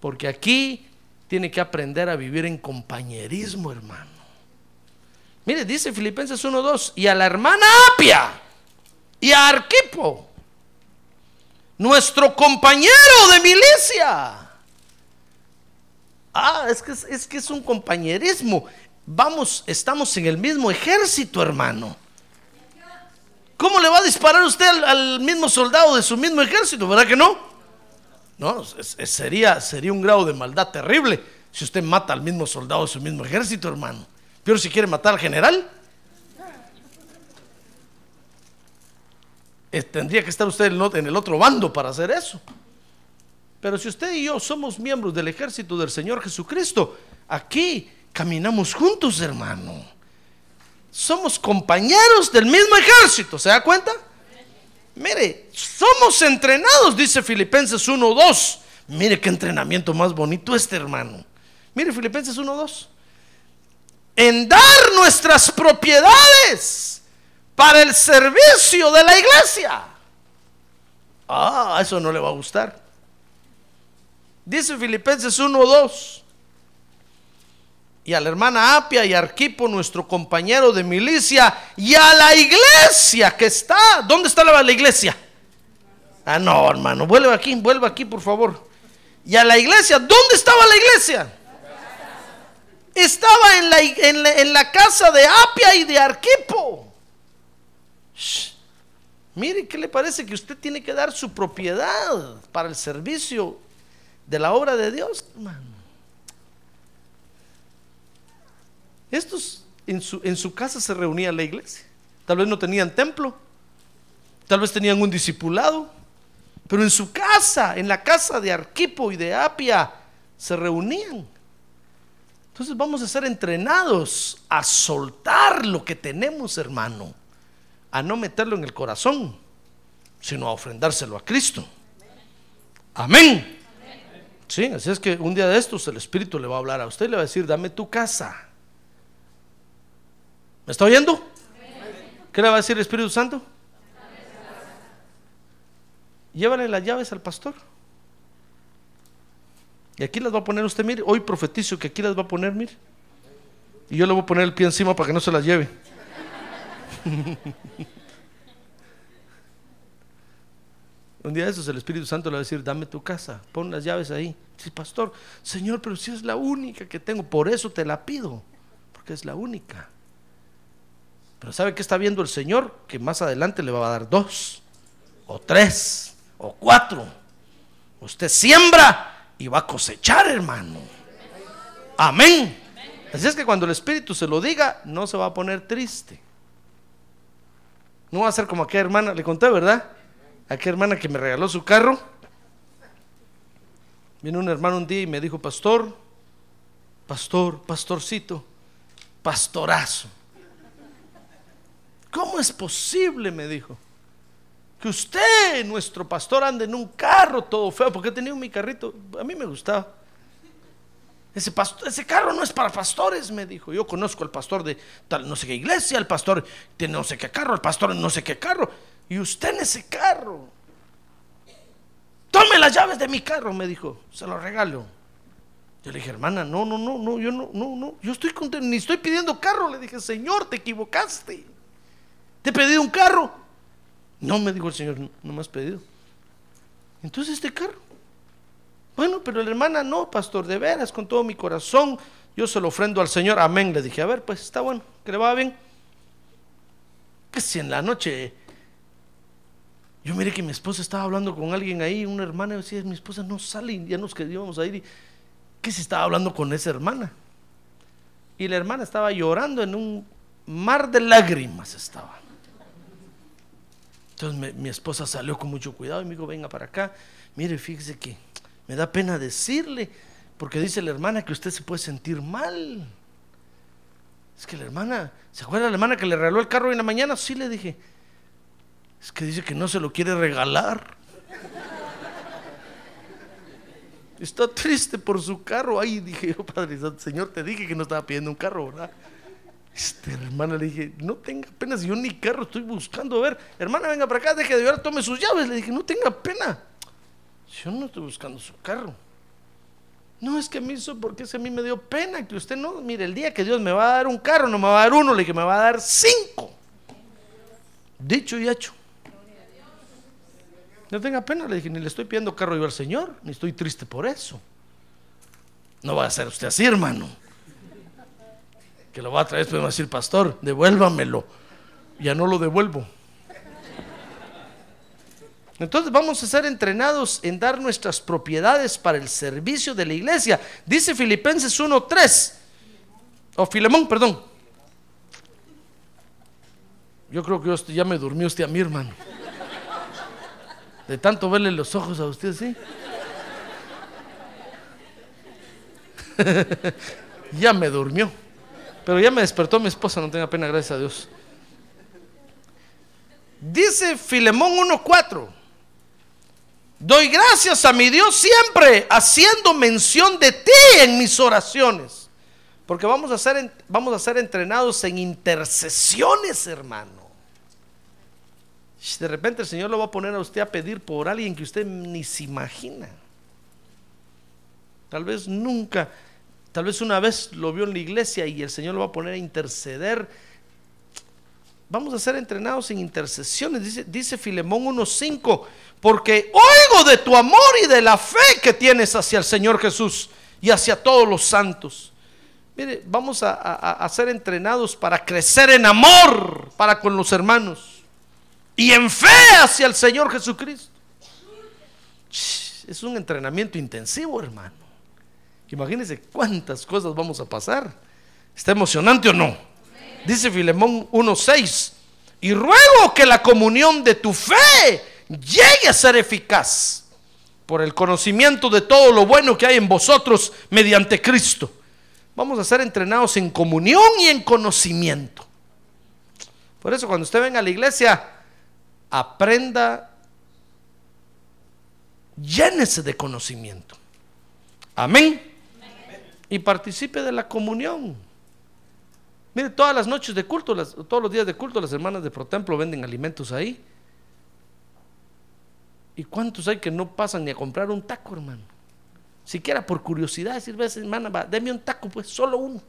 Porque aquí tiene que aprender a vivir en compañerismo, hermano. Mire, dice Filipenses 1.2, y a la hermana Apia y a Arquipo, nuestro compañero de milicia. Ah, es que es, es que es un compañerismo. Vamos, estamos en el mismo ejército, hermano. ¿Cómo le va a disparar usted al, mismo soldado de su mismo ejército? ¿Verdad que no? No, sería, sería un grado de maldad terrible si usted mata al mismo soldado de su mismo ejército, hermano. Pero si quiere matar al general, eh, tendría que estar usted en el otro bando para hacer eso. Pero si usted y yo somos miembros del ejército del Señor Jesucristo, aquí caminamos juntos, hermano. Somos compañeros del mismo ejército, ¿se da cuenta? Mire, somos entrenados, dice Filipenses 1.2. Mire qué entrenamiento más bonito este, hermano. Mire Filipenses 1.2. En dar nuestras propiedades para el servicio de la iglesia. Ah, eso no le va a gustar. Dice Filipenses 1.2. Y a la hermana Apia y Arquipo, nuestro compañero de milicia, y a la iglesia que está. ¿Dónde está la, iglesia? Ah, no, hermano, vuelve aquí, vuelve aquí, por favor. Y a la iglesia, ¿dónde estaba la iglesia? Estaba en la, casa de Apia y de Arquipo. Mire, ¿qué le parece que usted tiene que dar su propiedad para el servicio de la obra de Dios, hermano? Estos en su, en su casa se reunía la iglesia. Tal vez no tenían templo, tal vez tenían un discipulado, pero en su casa, en la casa de Arquipo y de Apia, se reunían. Entonces vamos a ser entrenados a soltar lo que tenemos, hermano, a no meterlo en el corazón, sino a ofrendárselo a Cristo. Amén. Sí, así es que un día de estos el Espíritu le va a hablar a usted y le va a decir, dame tu casa. ¿Me está oyendo? ¿Qué le va a decir el Espíritu Santo? Llévale las llaves al pastor. Y aquí las va a poner usted, mire, hoy profetizo que aquí las va a poner, mire. Y yo le voy a poner el pie encima para que no se las lleve. Un día de esos el Espíritu Santo le va a decir, dame tu casa, pon las llaves ahí. Sí, pastor, Señor, pero si es la única que tengo, por eso te la pido, porque es la única. Pero ¿sabe qué está viendo el Señor? Que más adelante le va a dar dos, o tres, o cuatro. Usted siembra y va a cosechar, hermano. Amén. Así es que cuando el Espíritu se lo diga, no se va a poner triste. No va a ser como aquella hermana, le conté, ¿verdad? Aquella hermana que me regaló su carro. Vino un hermano un día y me dijo, pastor, pastor, pastorcito, pastorazo. ¿Cómo es posible? Me dijo. Que usted, nuestro pastor, ande en un carro todo feo, porque tenía mi carrito, a mí me gustaba. Ese, pastor, ese carro no es para pastores, me dijo. Yo conozco al pastor de tal no sé qué iglesia, el pastor de no sé qué carro, el pastor no sé qué carro. Y usted en ese carro. Tome las llaves de mi carro, me dijo. Se lo regalo. Yo le dije, hermana, no, no, no, no, yo no, no, no. Yo estoy contento, ni estoy pidiendo carro. Le dije, Señor, te equivocaste. Te he pedido un carro. No, me dijo el Señor, no me has pedido. Entonces este carro. Bueno, pero la hermana no, pastor, de veras, con todo mi corazón, yo se lo ofrendo al Señor. Amén. Le dije, a ver, pues está bueno, que le va bien. Que si en la noche yo miré que mi esposa estaba hablando con alguien ahí, una hermana, y decía, mi esposa no sale, ya nos quedamos a ir. Y, ¿Qué se estaba hablando con esa hermana? Y la hermana estaba llorando en un mar de lágrimas estaba. Entonces mi esposa salió con mucho cuidado y me dijo, venga para acá. Mire, fíjese que me da pena decirle, porque dice la hermana que usted se puede sentir mal. Es que la hermana, ¿se acuerda la hermana que le regaló el carro en la mañana? Sí, le dije. Es que dice que no se lo quiere regalar. Está triste por su carro. Ay, dije yo, Padre Señor, te dije que no estaba pidiendo un carro, ¿verdad? Este, hermana le dije, no tenga pena, si yo ni carro estoy buscando. A ver, hermana, venga para acá, deje de llorar, tome sus llaves. Le dije, no tenga pena. Yo no estoy buscando su carro. No, es que me hizo porque ese a mí me dio pena que usted no. Mire, el día que Dios me va a dar un carro, no me va a dar uno, le dije, me va a dar cinco. Dicho y hecho. No tenga pena, le dije, ni le estoy pidiendo carro yo al Señor, ni estoy triste por eso. No va a ser usted así, hermano. Que lo va a traer, después va a decir, pastor, devuélvamelo. Ya no lo devuelvo. Entonces vamos a ser entrenados en dar nuestras propiedades para el servicio de la iglesia. Dice Filipenses 1.3, o Filemón, perdón. Yo creo que ya me durmió usted a mi hermano. De tanto verle los ojos a usted, ¿sí? ya me durmió. Pero ya me despertó mi esposa, no tenga pena, gracias a Dios. Dice Filemón 1.4. Doy gracias a mi Dios siempre haciendo mención de ti en mis oraciones. Porque vamos a ser, vamos a ser entrenados en intercesiones, hermano. De repente el Señor lo va a poner a usted a pedir por alguien que usted ni se imagina. Tal vez nunca, tal vez una vez lo vio en la iglesia y el Señor lo va a poner a interceder. Vamos a ser entrenados en intercesiones, dice, dice Filemón 1.5, porque oigo de tu amor y de la fe que tienes hacia el Señor Jesús y hacia todos los santos. Mire, vamos a ser entrenados para crecer en amor para con los hermanos y en fe hacia el Señor Jesucristo. Es un entrenamiento intensivo, hermano. Imagínense cuántas cosas vamos a pasar. ¿Está emocionante o no? Dice Filemón 1.6. Y ruego que la comunión de tu fe llegue a ser eficaz por el conocimiento de todo lo bueno que hay en vosotros mediante Cristo. Vamos a ser entrenados en comunión y en conocimiento. Por eso cuando usted venga a la iglesia, aprenda, llénese de conocimiento. Amén. Y participe de la comunión. Mire, todas las noches de culto, todos los días de culto, las hermanas de Protemplo venden alimentos ahí. ¿Y cuántos hay que no pasan ni a comprar un taco, hermano? Siquiera por curiosidad, decir, ves, hermana, va, deme un taco, pues, solo uno.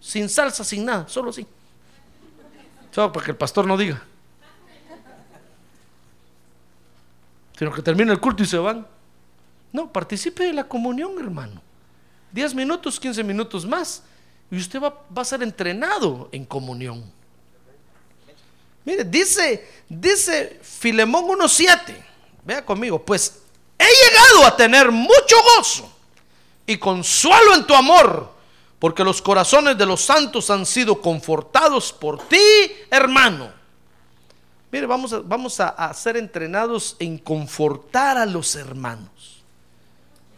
Sin salsa, sin nada, solo así. Solo para que el pastor no diga. Sino que termina el culto y se van. No, participe de la comunión, hermano. 10 minutos, 15 minutos más y usted va, a ser entrenado en comunión. Mire, dice, dice Filemón 1.7, vea conmigo, pues he llegado a tener mucho gozo y consuelo en tu amor, porque los corazones de los santos han sido confortados por ti, hermano. Mire, vamos a, vamos a, a ser entrenados en confortar a los hermanos.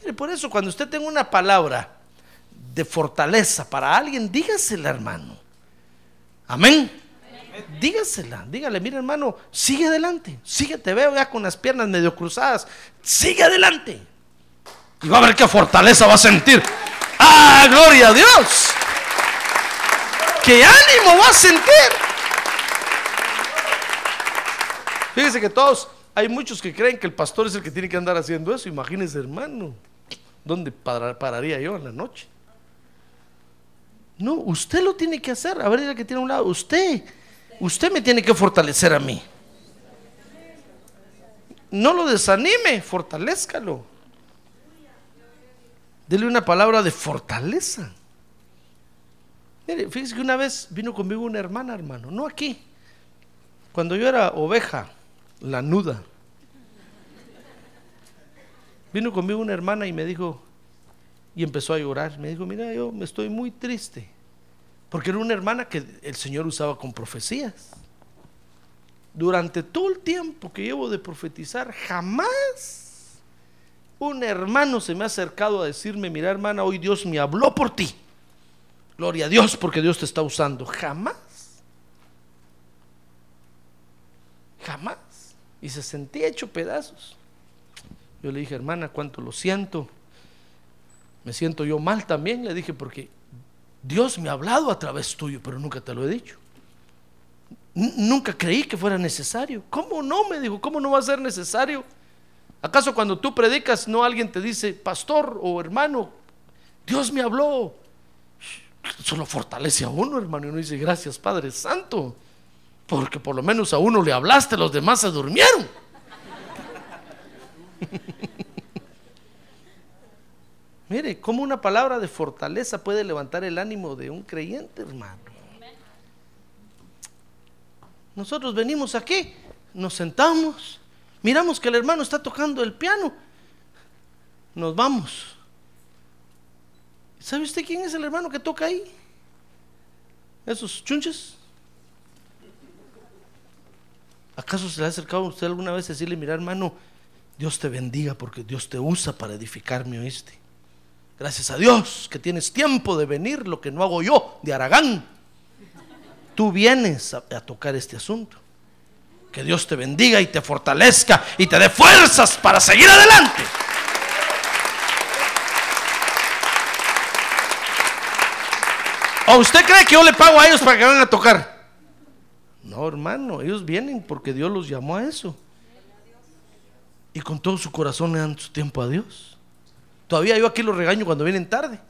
Mire, por eso cuando usted tenga una palabra, de fortaleza para alguien, dígasela, hermano. Amén. Dígasela, dígale, mira hermano, sigue adelante, sigue, te veo ya con las piernas medio cruzadas, sigue adelante. Y va a ver qué fortaleza va a sentir. ¡Ah, gloria a Dios! ¡Qué ánimo va a sentir! Fíjese que todos, hay muchos que creen que el pastor es el que tiene que andar haciendo eso. Imagínese, hermano, ¿dónde pararía yo en la noche? No, usted lo tiene que hacer. A ver, el que tiene a un lado. Usted, usted me tiene que fortalecer a mí. No lo desanime, fortalezcalo. Dele una palabra de fortaleza. Mire, fíjese que una vez vino conmigo una hermana, hermano, no aquí. Cuando yo era oveja, la nuda. Vino conmigo una hermana y me dijo, y empezó a llorar. Me dijo, mira, yo me estoy muy triste. Porque era una hermana que el Señor usaba con profecías. Durante todo el tiempo que llevo de profetizar, jamás un hermano se me ha acercado a decirme, mira hermana, hoy Dios me habló por ti. Gloria a Dios porque Dios te está usando. Jamás. Jamás. Y se sentía hecho pedazos. Yo le dije, hermana, cuánto lo siento me siento yo mal también, le dije, porque Dios me ha hablado a través tuyo, pero nunca te lo he dicho. nunca creí que fuera necesario. ¿Cómo no? Me dijo, ¿cómo no va a ser necesario? ¿Acaso cuando tú predicas no alguien te dice, pastor o hermano, Dios me habló? Solo fortalece a uno, hermano, y uno dice, gracias Padre Santo, porque por lo menos a uno le hablaste, los demás se durmieron. Mire, cómo una palabra de fortaleza puede levantar el ánimo de un creyente, hermano. Nosotros venimos aquí, nos sentamos, miramos que el hermano está tocando el piano, nos vamos. ¿Sabe usted quién es el hermano que toca ahí? Esos chunches. ¿Acaso se le ha acercado a usted alguna vez a decirle, mira hermano, Dios te bendiga porque Dios te usa para edificarme, oíste? Gracias a Dios que tienes tiempo de venir, lo que no hago yo de Aragán. Tú vienes a, tocar este asunto. Que Dios te bendiga y te fortalezca y te dé fuerzas para seguir adelante. ¿O usted cree que yo le pago a ellos para que vengan a tocar? No, hermano, ellos vienen porque Dios los llamó a eso. Y con todo su corazón le dan su tiempo a Dios. Todavía yo aquí los regaño cuando vienen tarde.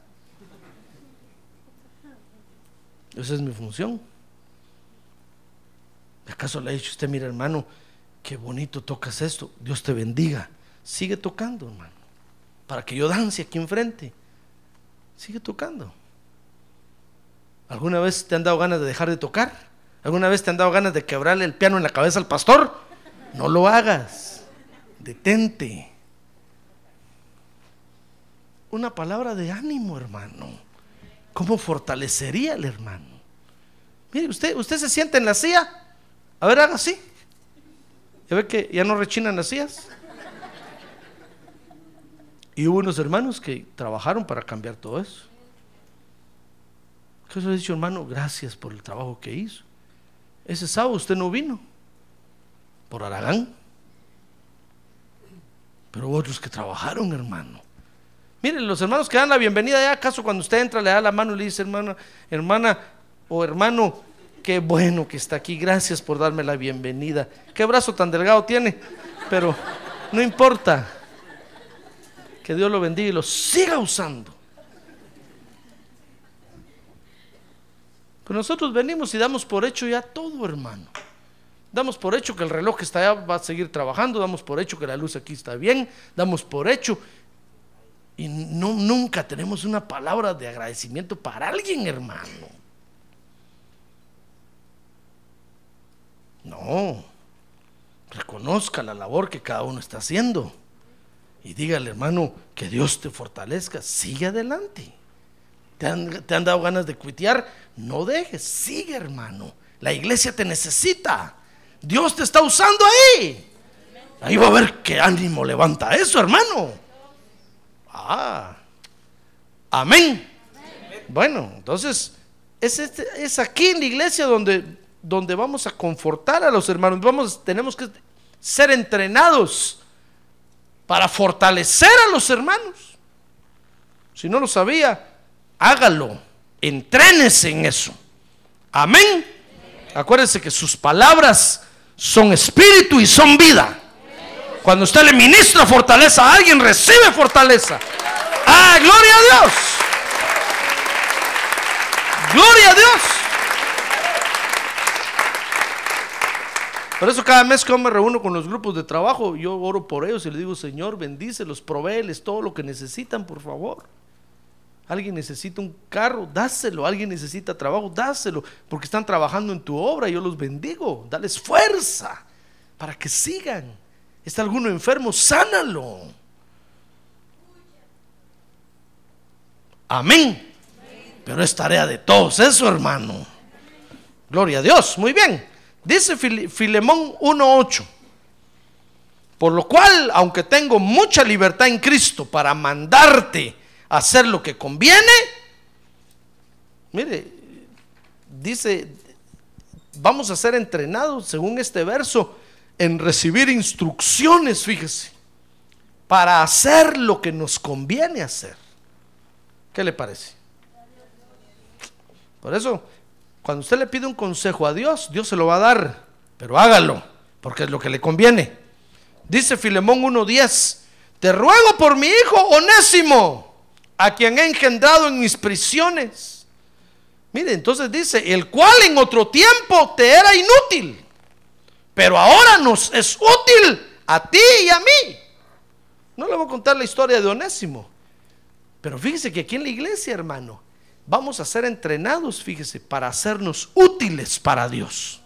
Esa es mi función. ¿Acaso le ha dicho usted, mira hermano, qué bonito tocas esto? Dios te bendiga. Sigue tocando, hermano. Para que yo dance aquí enfrente. Sigue tocando. ¿Alguna vez te han dado ganas de dejar de tocar? ¿Alguna vez te han dado ganas de quebrarle el piano en la cabeza al pastor? No lo hagas. Detente. Una palabra de ánimo, hermano. ¿Cómo fortalecería el hermano? Mire, usted, usted se siente en la silla. A ver, haga así. ¿Ya ve que ya no rechinan las sillas? Y hubo unos hermanos que trabajaron para cambiar todo eso. Jesús ha dicho, hermano, gracias por el trabajo que hizo. Ese sábado usted no vino por Aragán. Pero otros que trabajaron, hermano. Miren, los hermanos que dan la bienvenida, ¿ya acaso cuando usted entra le da la mano y le dice, hermana, hermana o hermano, qué bueno que está aquí, gracias por darme la bienvenida. Qué brazo tan delgado tiene, pero no importa. Que Dios lo bendiga y lo siga usando. Pero nosotros venimos y damos por hecho ya todo, hermano. Damos por hecho que el reloj que está allá va a seguir trabajando, damos por hecho que la luz aquí está bien, damos por hecho. Y no, nunca tenemos una palabra de agradecimiento para alguien, hermano. No. Reconozca la labor que cada uno está haciendo. Y dígale, hermano, que Dios te fortalezca. Sigue adelante. ¿Te han, te han dado ganas de cuitear? No dejes. Sigue, hermano. La iglesia te necesita. Dios te está usando ahí. Ahí va a ver qué ánimo levanta eso, hermano. Ah. Amén. Bueno, entonces es, este, es aquí en la iglesia donde, donde vamos a confortar a los hermanos. Vamos, tenemos que ser entrenados para fortalecer a los hermanos. Si no lo sabía, hágalo. Entrénese en eso. Amén. Acuérdese que sus palabras son espíritu y son vida. Cuando usted le ministra fortaleza alguien, recibe fortaleza. ¡Ah, gloria a Dios! ¡Gloria a Dios! Por eso cada mes que yo me reúno con los grupos de trabajo, yo oro por ellos y le digo, Señor, bendícelos, provéeles todo lo que necesitan, por favor. Alguien necesita un carro, dáselo. Alguien necesita trabajo, dáselo. Porque están trabajando en tu obra, yo los bendigo. Dales fuerza para que sigan. ¿Está alguno enfermo? Sánalo. Amén. Pero es tarea de todos eso, hermano. Gloria a Dios. Muy bien. Dice Filemón 1.8. Por lo cual, aunque tengo mucha libertad en Cristo para mandarte hacer lo que conviene, mire, dice, vamos a ser entrenados, según este verso, en recibir instrucciones, fíjese, para hacer lo que nos conviene hacer. ¿Qué le parece? Por eso, cuando usted le pide un consejo a Dios, Dios se lo va a dar, pero hágalo, porque es lo que le conviene. Dice Filemón 1.10, te ruego por mi hijo onésimo, a quien he engendrado en mis prisiones. Mire, entonces dice, el cual en otro tiempo te era inútil pero ahora nos es útil a ti y a mí. No le voy a contar la historia de Onésimo, pero fíjese que aquí en la iglesia, hermano, vamos a ser entrenados, fíjese, para hacernos útiles para Dios.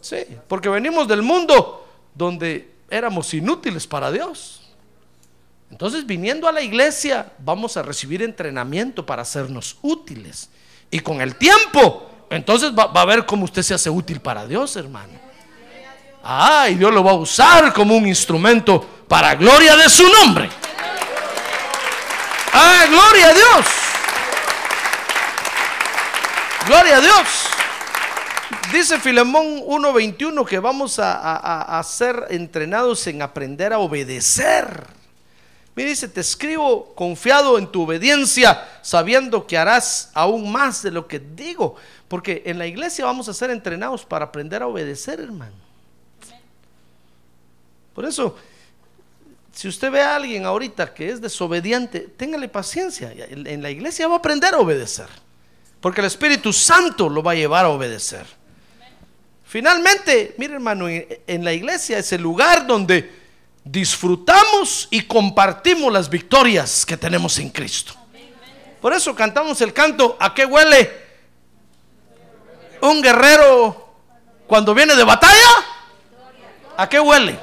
Sí, porque venimos del mundo donde éramos inútiles para Dios. Entonces, viniendo a la iglesia, vamos a recibir entrenamiento para hacernos útiles. Y con el tiempo, entonces va, a ver cómo usted se hace útil para Dios, hermano. Ah, y Dios lo va a usar como un instrumento para gloria de su nombre. Ah, gloria a Dios. Gloria a Dios. Dice Filemón 1:21 que vamos a, ser entrenados en aprender a obedecer. Mira, dice, te escribo confiado en tu obediencia, sabiendo que harás aún más de lo que digo. Porque en la iglesia vamos a ser entrenados para aprender a obedecer, hermano. Por eso, si usted ve a alguien ahorita que es desobediente, téngale paciencia. En la iglesia va a aprender a obedecer. Porque el Espíritu Santo lo va a llevar a obedecer. Finalmente, mire hermano, en la iglesia es el lugar donde disfrutamos y compartimos las victorias que tenemos en Cristo. Por eso cantamos el canto, ¿a qué huele un guerrero cuando viene de batalla? ¿A qué huele?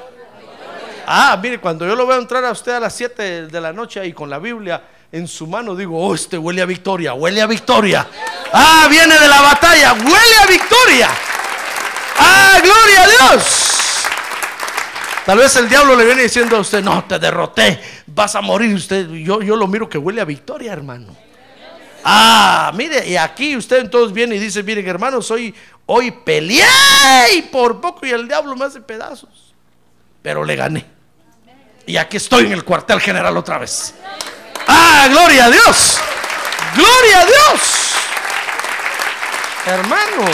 Ah, mire, cuando yo lo veo entrar a usted a las 7 de la noche y con la Biblia en su mano, digo, oh, este huele a victoria, huele a victoria. Ah, viene de la batalla, huele a victoria. Ah, gloria a Dios. Tal vez el diablo le viene diciendo a usted, no, te derroté, vas a morir usted. Yo, yo lo miro que huele a victoria, hermano. Ah, mire, y aquí usted entonces viene y dice, miren hermanos, hoy, hoy peleé y por poco y el diablo me hace pedazos. Pero le gané. Y aquí estoy en el cuartel general otra vez. Ah, gloria a Dios. Gloria a Dios. Hermano.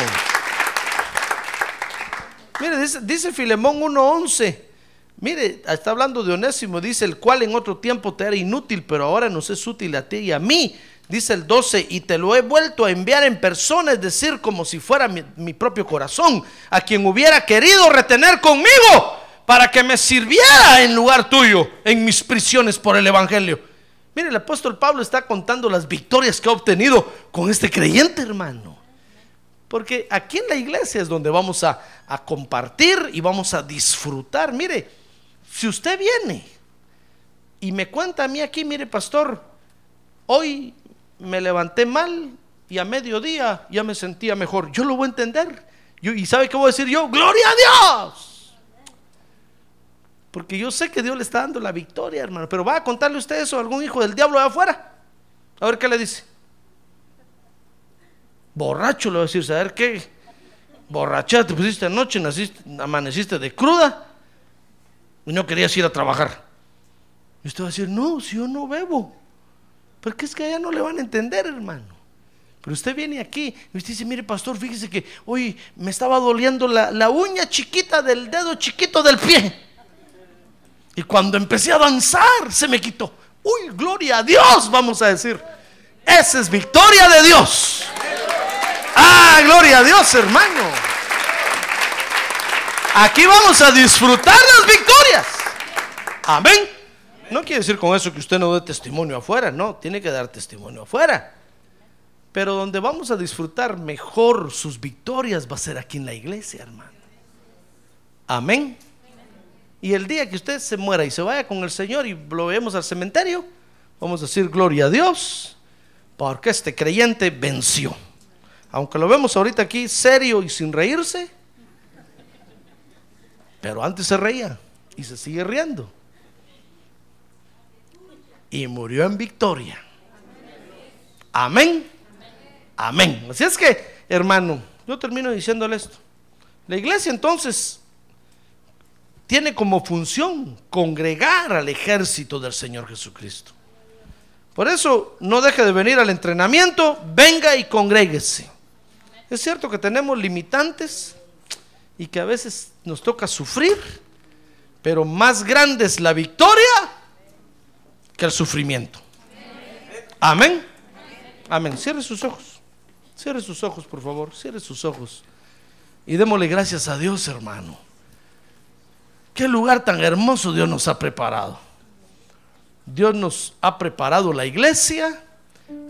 Mire, dice, dice Filemón 1.11. Mire, está hablando de Onésimo, dice el cual en otro tiempo te era inútil, pero ahora nos es útil a ti y a mí. Dice el 12, y te lo he vuelto a enviar en persona, es decir, como si fuera mi, mi propio corazón, a quien hubiera querido retener conmigo para que me sirviera en lugar tuyo en mis prisiones por el Evangelio. Mire, el apóstol Pablo está contando las victorias que ha obtenido con este creyente, hermano. Porque aquí en la iglesia es donde vamos a, a compartir y vamos a disfrutar. Mire, si usted viene y me cuenta a mí aquí, mire, pastor, hoy me levanté mal y a mediodía ya me sentía mejor. Yo lo voy a entender. ¿Y sabe qué voy a decir yo? Gloria a Dios. Porque yo sé que Dios le está dando la victoria, hermano. Pero va a contarle usted eso a algún hijo del diablo de afuera. A ver qué le dice. Borracho le va a decir, ¿saber qué? Borracha, te pusiste anoche, naciste, amaneciste de cruda y no querías ir a trabajar. Y usted va a decir, no, si yo no bebo. Porque es que allá no le van a entender, hermano. Pero usted viene aquí y usted dice, mire pastor, fíjese que hoy me estaba doliendo la, la uña chiquita del dedo chiquito del pie. Y cuando empecé a danzar, se me quitó. Uy, gloria a Dios, vamos a decir. Esa es victoria de Dios. Ah, gloria a Dios, hermano. Aquí vamos a disfrutar las victorias. Amén. No quiere decir con eso que usted no dé testimonio afuera, no, tiene que dar testimonio afuera. Pero donde vamos a disfrutar mejor sus victorias va a ser aquí en la iglesia, hermano. Amén. Y el día que usted se muera y se vaya con el Señor y lo vemos al cementerio, vamos a decir gloria a Dios, porque este creyente venció. Aunque lo vemos ahorita aquí serio y sin reírse, pero antes se reía y se sigue riendo. Y murió en victoria. Amén. Amén. Así es que, hermano, yo termino diciéndole esto. La iglesia entonces tiene como función congregar al ejército del Señor Jesucristo. Por eso no deje de venir al entrenamiento, venga y congréguese. Es cierto que tenemos limitantes y que a veces nos toca sufrir, pero más grande es la victoria que el sufrimiento. Amén. Amén. Cierre sus ojos. Cierre sus ojos, por favor. Cierre sus ojos. Y démosle gracias a Dios, hermano. Qué lugar tan hermoso Dios nos ha preparado. Dios nos ha preparado la iglesia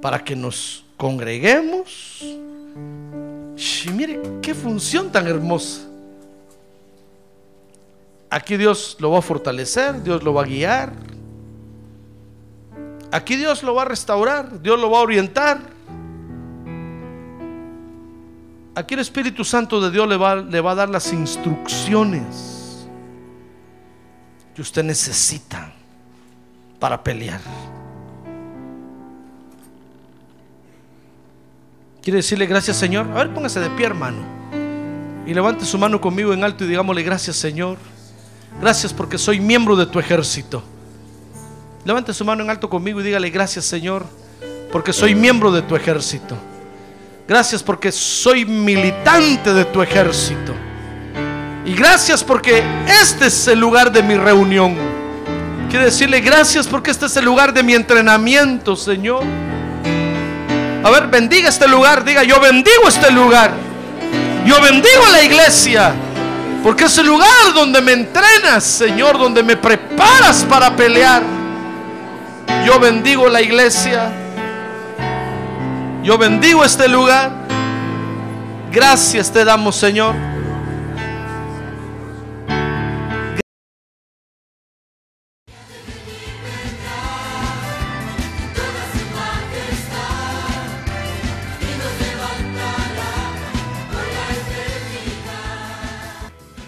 para que nos congreguemos. Y mire qué función tan hermosa. Aquí Dios lo va a fortalecer, Dios lo va a guiar. Aquí Dios lo va a restaurar, Dios lo va a orientar. Aquí el Espíritu Santo de Dios le va, le va a dar las instrucciones que usted necesita para pelear. ¿Quiere decirle gracias Señor? A ver, póngase de pie hermano. Y levante su mano conmigo en alto y digámosle gracias Señor. Gracias porque soy miembro de tu ejército. Levante su mano en alto conmigo y dígale gracias Señor porque soy miembro de tu ejército. Gracias porque soy militante de tu ejército. Y gracias porque este es el lugar de mi reunión. Quiero decirle gracias porque este es el lugar de mi entrenamiento, Señor. A ver, bendiga este lugar. Diga, yo bendigo este lugar. Yo bendigo la iglesia. Porque es el lugar donde me entrenas, Señor, donde me preparas para pelear. Yo bendigo la iglesia. Yo bendigo este lugar. Gracias te damos, Señor.